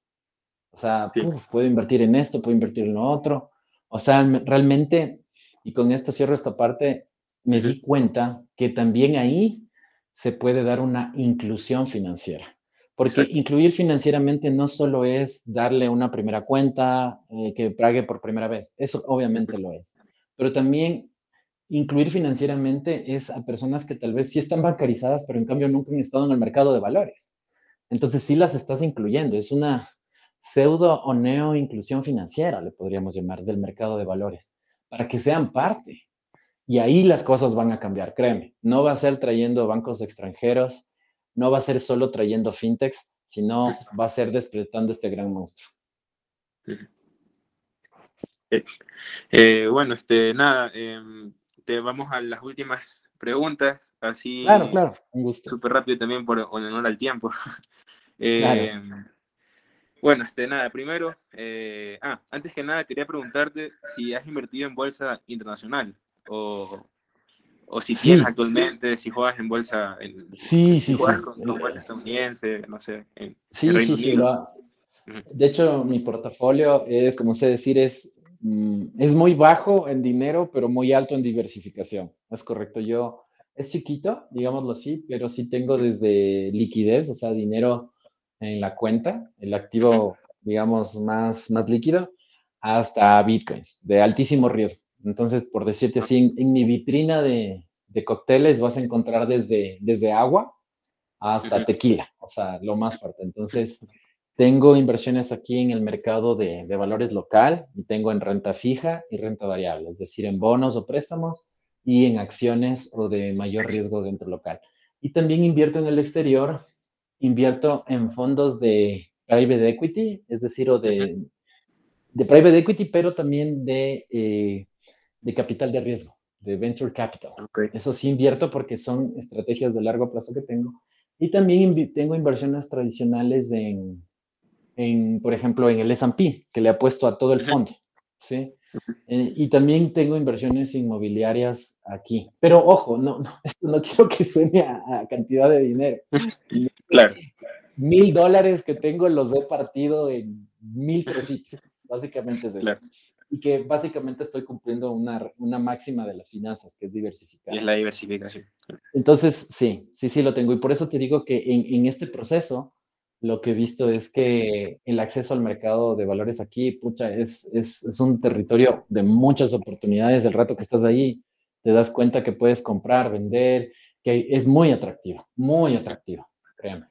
O sea, puedo invertir en esto, puedo invertir en lo otro. O sea, realmente, y con esto cierro esta parte, me di cuenta que también ahí se puede dar una inclusión financiera. Porque incluir financieramente no solo es darle una primera cuenta eh, que pague por primera vez, eso obviamente lo es, pero también incluir financieramente es a personas que tal vez sí están bancarizadas, pero en cambio nunca han estado en el mercado de valores. Entonces sí las estás incluyendo, es una, pseudo o neo inclusión financiera, le podríamos llamar, del mercado de valores, para que sean parte. Y ahí las cosas van a cambiar, créeme. No va a ser trayendo bancos extranjeros, no va a ser solo trayendo fintechs, sino va a ser despletando este gran monstruo. Eh, bueno, este, nada, em, te vamos a las últimas preguntas, así. Claro, claro, un gusto. Súper rápido también por honor al tiempo. [LAUGHS] eh, bueno, este, nada, primero, eh, ah, antes que nada quería preguntarte si has invertido en bolsa internacional o, o si tienes actualmente, si juegas en bolsa, en, sí, sí, juegas Con, bolsa estadounidense, no sé. En, sí, sí, sí. De hecho, mi portafolio, es, como sé decir, es, mm, es muy bajo en dinero, pero muy alto en diversificación. Es correcto, yo es chiquito, digámoslo así, pero sí tengo desde liquidez, o sea, dinero en la cuenta, el activo, digamos, más, más líquido, hasta bitcoins de altísimo riesgo. Entonces, por decirte así, en, mi vitrina de, de, cócteles vas a encontrar desde, desde agua hasta tequila, o sea, lo más fuerte. Entonces, [LAUGHS] tengo inversiones aquí en el mercado de, de, valores local y tengo en renta fija y renta variable, es decir, en bonos o préstamos y en acciones o de mayor riesgo dentro local. Y también invierto en el exterior invierto en fondos de private equity, es decir, o de, de private equity, pero también de, eh, de capital de riesgo, de venture capital. Eso sí invierto porque son estrategias de largo plazo que tengo. Y también tengo inversiones tradicionales en, en por ejemplo, en el S&P, que le apuesto a todo el fondo. ¿sí? Eh, y también tengo inversiones inmobiliarias aquí. Pero ojo, no, no, [LAUGHS] esto no quiero que suene a, cantidad de dinero. [LAUGHS] claro. Mil dólares que tengo los he partido en mil trocitos. Básicamente es eso. Y que básicamente estoy cumpliendo una, una máxima de las finanzas, que es diversificar. es la diversificación. Entonces, sí, sí, sí lo tengo. Y por eso te digo que en, en este proceso, lo que he visto es que el acceso al mercado de valores aquí, pucha, es, es, es, un territorio de muchas oportunidades. El rato que estás ahí, te das cuenta que puedes comprar, vender, que es muy atractivo, muy atractivo, créeme.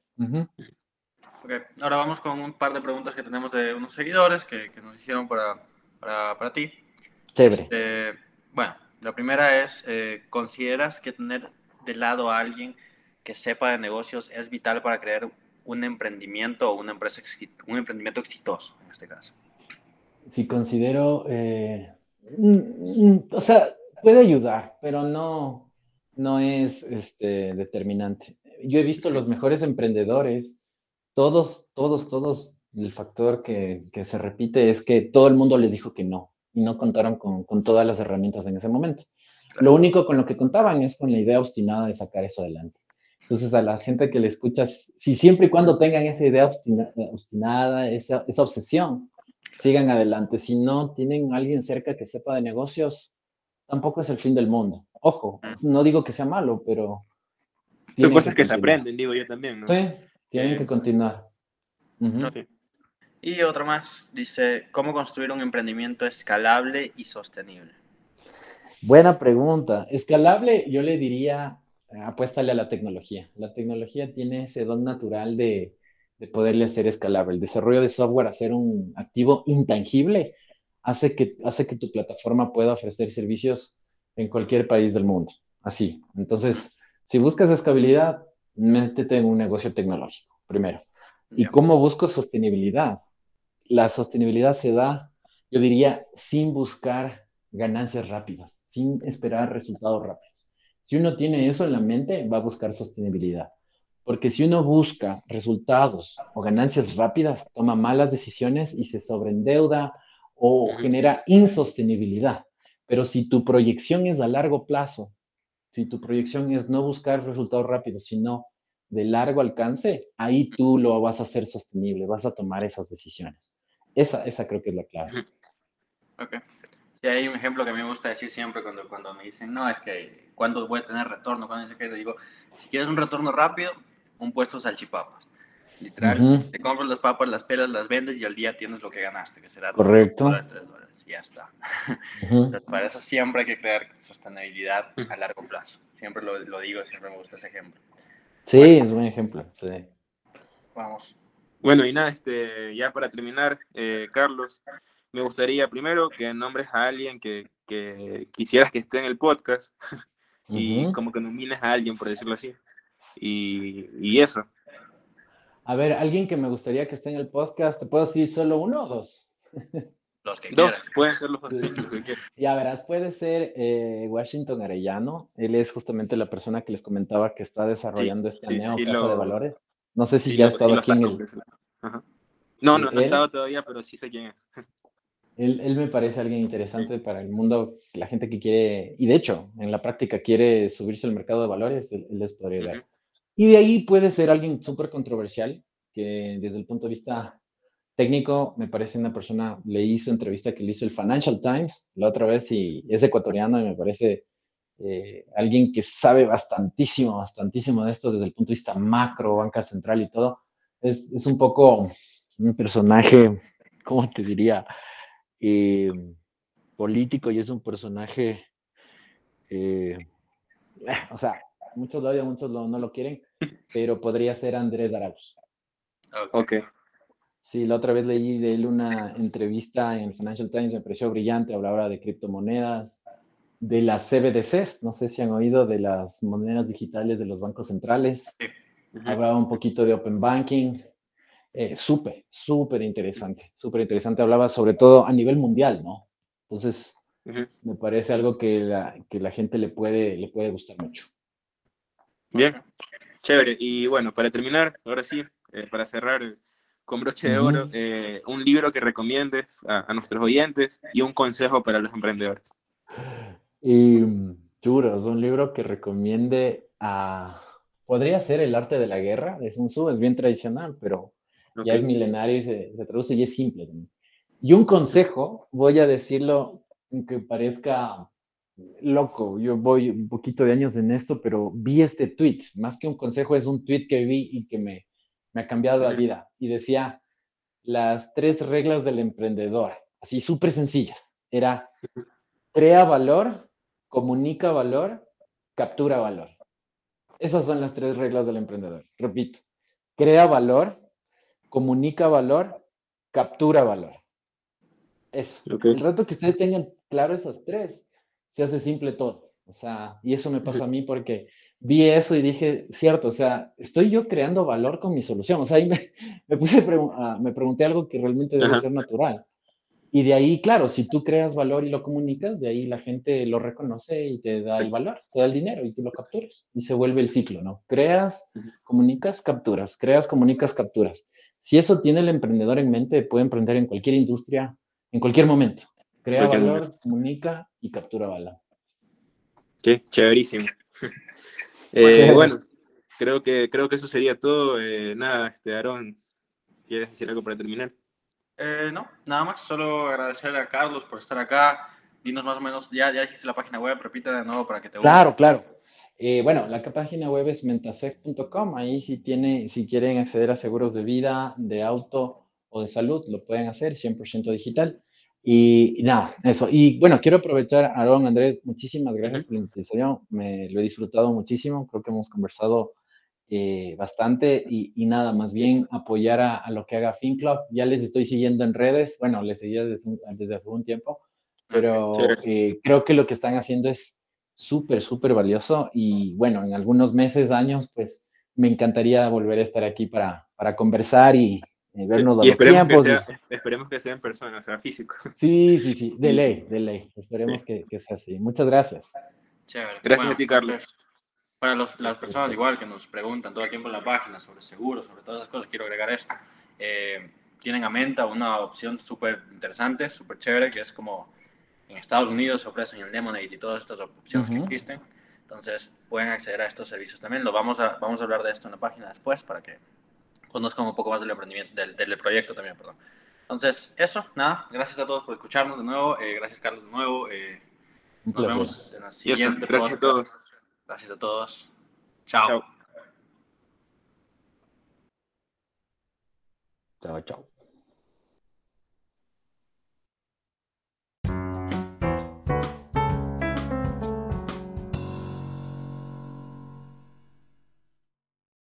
Ok, ahora vamos con un par de preguntas que tenemos de unos seguidores que, que nos hicieron para, para, para ti. Chévere. Este, bueno, la primera es, eh, ¿consideras que tener de lado a alguien que sepa de negocios es vital para crear un emprendimiento o una empresa, un emprendimiento exitoso en este caso? Si considero, eh, mm, mm, o sea, puede ayudar, pero no, no es este, determinante. Yo he visto los mejores emprendedores, todos, todos, todos el factor que, que, se repite es que todo el mundo les dijo que no y no contaron con, con todas las herramientas en ese momento. Lo único con lo que contaban es con la idea obstinada de sacar eso adelante. Entonces, a la gente que le escuchas, si siempre y cuando tengan esa idea obstinada, esa, esa, obsesión, sigan adelante. Si no tienen a alguien cerca que sepa de negocios, tampoco es el fin del mundo. Ojo, no digo que sea malo, pero... Son cosas que, se aprenden, digo yo también. ¿no? Sí, tienen que continuar. Y otro más, dice, ¿cómo construir un emprendimiento escalable y sostenible? Buena pregunta. Escalable, yo le diría, apuéstale a la tecnología. La tecnología tiene ese don natural de, de poderle hacer escalable. El desarrollo de software, hacer un activo intangible, hace que, hace que tu plataforma pueda ofrecer servicios en cualquier país del mundo. Así. Entonces, si buscas escalabilidad, métete en un negocio tecnológico, primero. ¿Y cómo busco sostenibilidad? La sostenibilidad se da, yo diría, sin buscar ganancias rápidas, sin esperar resultados rápidos. Si uno tiene eso en la mente, va a buscar sostenibilidad. Porque si uno busca resultados o ganancias rápidas, toma malas decisiones y se sobreendeuda o genera insostenibilidad. Pero si tu proyección es a largo plazo, si tu proyección es no buscar resultados rápidos, sino de largo alcance, ahí tú lo vas a hacer sostenible, vas a tomar esas decisiones. Esa, esa creo que es la clave. Ok. Y hay un ejemplo que a mí me gusta decir siempre cuando, cuando me dicen, no, es que cuando voy a tener retorno, cuando dice que le digo, si quieres un retorno rápido, un puesto de salchipapas. Literal, te compras las papas, las pelas, las vendes y al día tienes lo que ganaste, que será Correcto. y ya está. para eso siempre hay que crear sostenibilidad a largo plazo. Siempre lo, lo digo, siempre me gusta ese ejemplo. Sí, es un buen ejemplo. Sí. Vamos. Bueno, y nada, este, ya para terminar, eh, Carlos, me gustaría primero que nombres a alguien que, que quisieras que esté en el podcast [LAUGHS] y como que nomines a alguien, por decirlo así. Y, y, eso. A ver, alguien que me gustaría que esté en el podcast, ¿te puedo decir solo uno o dos? [LAUGHS] Los que Dos, pueden ser los dos. [LAUGHS] Ya verás, puede ser eh, Washington Arellano. Él es justamente la persona que les comentaba que está desarrollando este sí, Neo Casa de Valores. No sé si ya ha estado aquí en el... No, no, no he estado todavía, pero sí sé quién es. Él, él, me parece alguien interesante para el mundo, la gente que quiere, y de hecho, en la práctica quiere subirse al mercado de valores, él, él es uh Y de ahí puede ser alguien súper controversial, que desde el punto de vista técnico, me parece una persona, le hizo entrevista que le hizo el Financial Times la otra vez y es ecuatoriano y me parece eh, alguien que sabe bastantísimo, bastantísimo de esto desde el punto de vista macro, banca central y todo. Es, es un poco un personaje, ¿cómo te diría? Eh, político y es un personaje, eh, [LAUGHS] o sea, muchos lo odian, muchos lo, no lo quieren, [LAUGHS] pero podría ser Andrés Arauz. Ok. Sí, la otra vez leí de él una entrevista en Financial Times, me pareció brillante, hablaba de criptomonedas, de las CBDCs, no sé si han oído de las monedas digitales de los bancos centrales, hablaba un poquito de Open Banking, eh, súper, súper interesante, súper interesante, hablaba sobre todo a nivel mundial, ¿no? Entonces, me parece algo que la, que la gente le puede, le puede gustar mucho. Bien, chévere. Y bueno, para terminar, ahora sí, eh, para cerrar con broche de oro, eh, un libro que recomiendes a, nuestros oyentes y un consejo para los emprendedores. Y, churos, un libro que recomiende a... Podría ser El arte de la guerra de Sun Tzu, es bien tradicional, pero ya es milenario y se, traduce y es simple. Y un consejo, voy a decirlo aunque parezca loco, yo voy un poquito de años en esto, pero vi este tweet, más que un consejo, es un tweet que vi y que me, me ha cambiado la vida. Y decía las tres reglas del emprendedor, así súper sencillas. Era, crea valor, comunica valor, captura valor. Esas son las tres reglas del emprendedor. Repito, crea valor, comunica valor, captura valor. Eso. El rato que ustedes tengan claro esas tres, se hace simple todo. O sea, y eso me pasa a mí porque vi eso y dije, cierto, o sea, estoy yo creando valor con mi solución. O sea, ahí me, [LAUGHS] me puse, ah, me pregunté algo que realmente debe ser natural. Y de ahí, claro, si tú creas valor y lo comunicas, de ahí la gente lo reconoce y te da el valor, te da el dinero y tú lo capturas. Y se vuelve el ciclo, ¿no? Creas, comunicas, capturas, creas, comunicas, capturas. Si eso tiene el emprendedor en mente, puede emprender en cualquier industria, en cualquier momento. Crea valor, comunica y captura valor. Qué chéverísimo. [LAUGHS] Eh, bueno, creo que, creo que eso sería todo. Eh, nada, este, Aaron, ¿quieres decir algo para terminar? Eh, no, nada más, solo agradecer a Carlos por estar acá. Dinos más o menos, ya, ya dijiste la página web, repítela de nuevo para que te Claro, claro. Bueno, la página web es mentasec.com. Ahí si, tiene, si quieren acceder a seguros de vida, de auto o de salud, lo pueden hacer, 100% digital. Y, nada, eso. Y bueno, quiero aprovechar, Aaron, Andrés, muchísimas gracias por la invitación. Me lo he disfrutado muchísimo. Creo que hemos conversado eh, bastante y, y, nada, más bien apoyar a, lo que haga FinClub. Ya les estoy siguiendo en redes. Bueno, les seguía desde, desde hace un tiempo, pero eh, creo que lo que están haciendo es súper, súper valioso. Y bueno, en algunos meses, años, pues me encantaría volver a estar aquí para, para conversar y, y vernos a los tiempos. Que sea, Esperemos que sea en persona, o sea, físico. Sí, sí, sí, de [LAUGHS] ley, de ley. Esperemos que, que, sea así. Muchas gracias. Chévere. Gracias a ti, Carlos. Para los, las personas igual que nos preguntan todo el tiempo en la página sobre seguros, sobre todas esas cosas, quiero agregar esto. Eh, tienen a Menta una opción súper interesante, súper chévere, que es como en Estados Unidos ofrecen el Lemonade y todas estas opciones que existen. Entonces pueden acceder a estos servicios también. Lo vamos a, vamos a hablar de esto en la página después para que conozcan un poco más del emprendimiento, del, del proyecto también, perdón. Entonces, eso, nada, gracias a todos por escucharnos de nuevo, eh, gracias Carlos de nuevo, eh, nos vemos en el siguiente Gracias a todos. Gracias a todos. Chao. Chao, chao.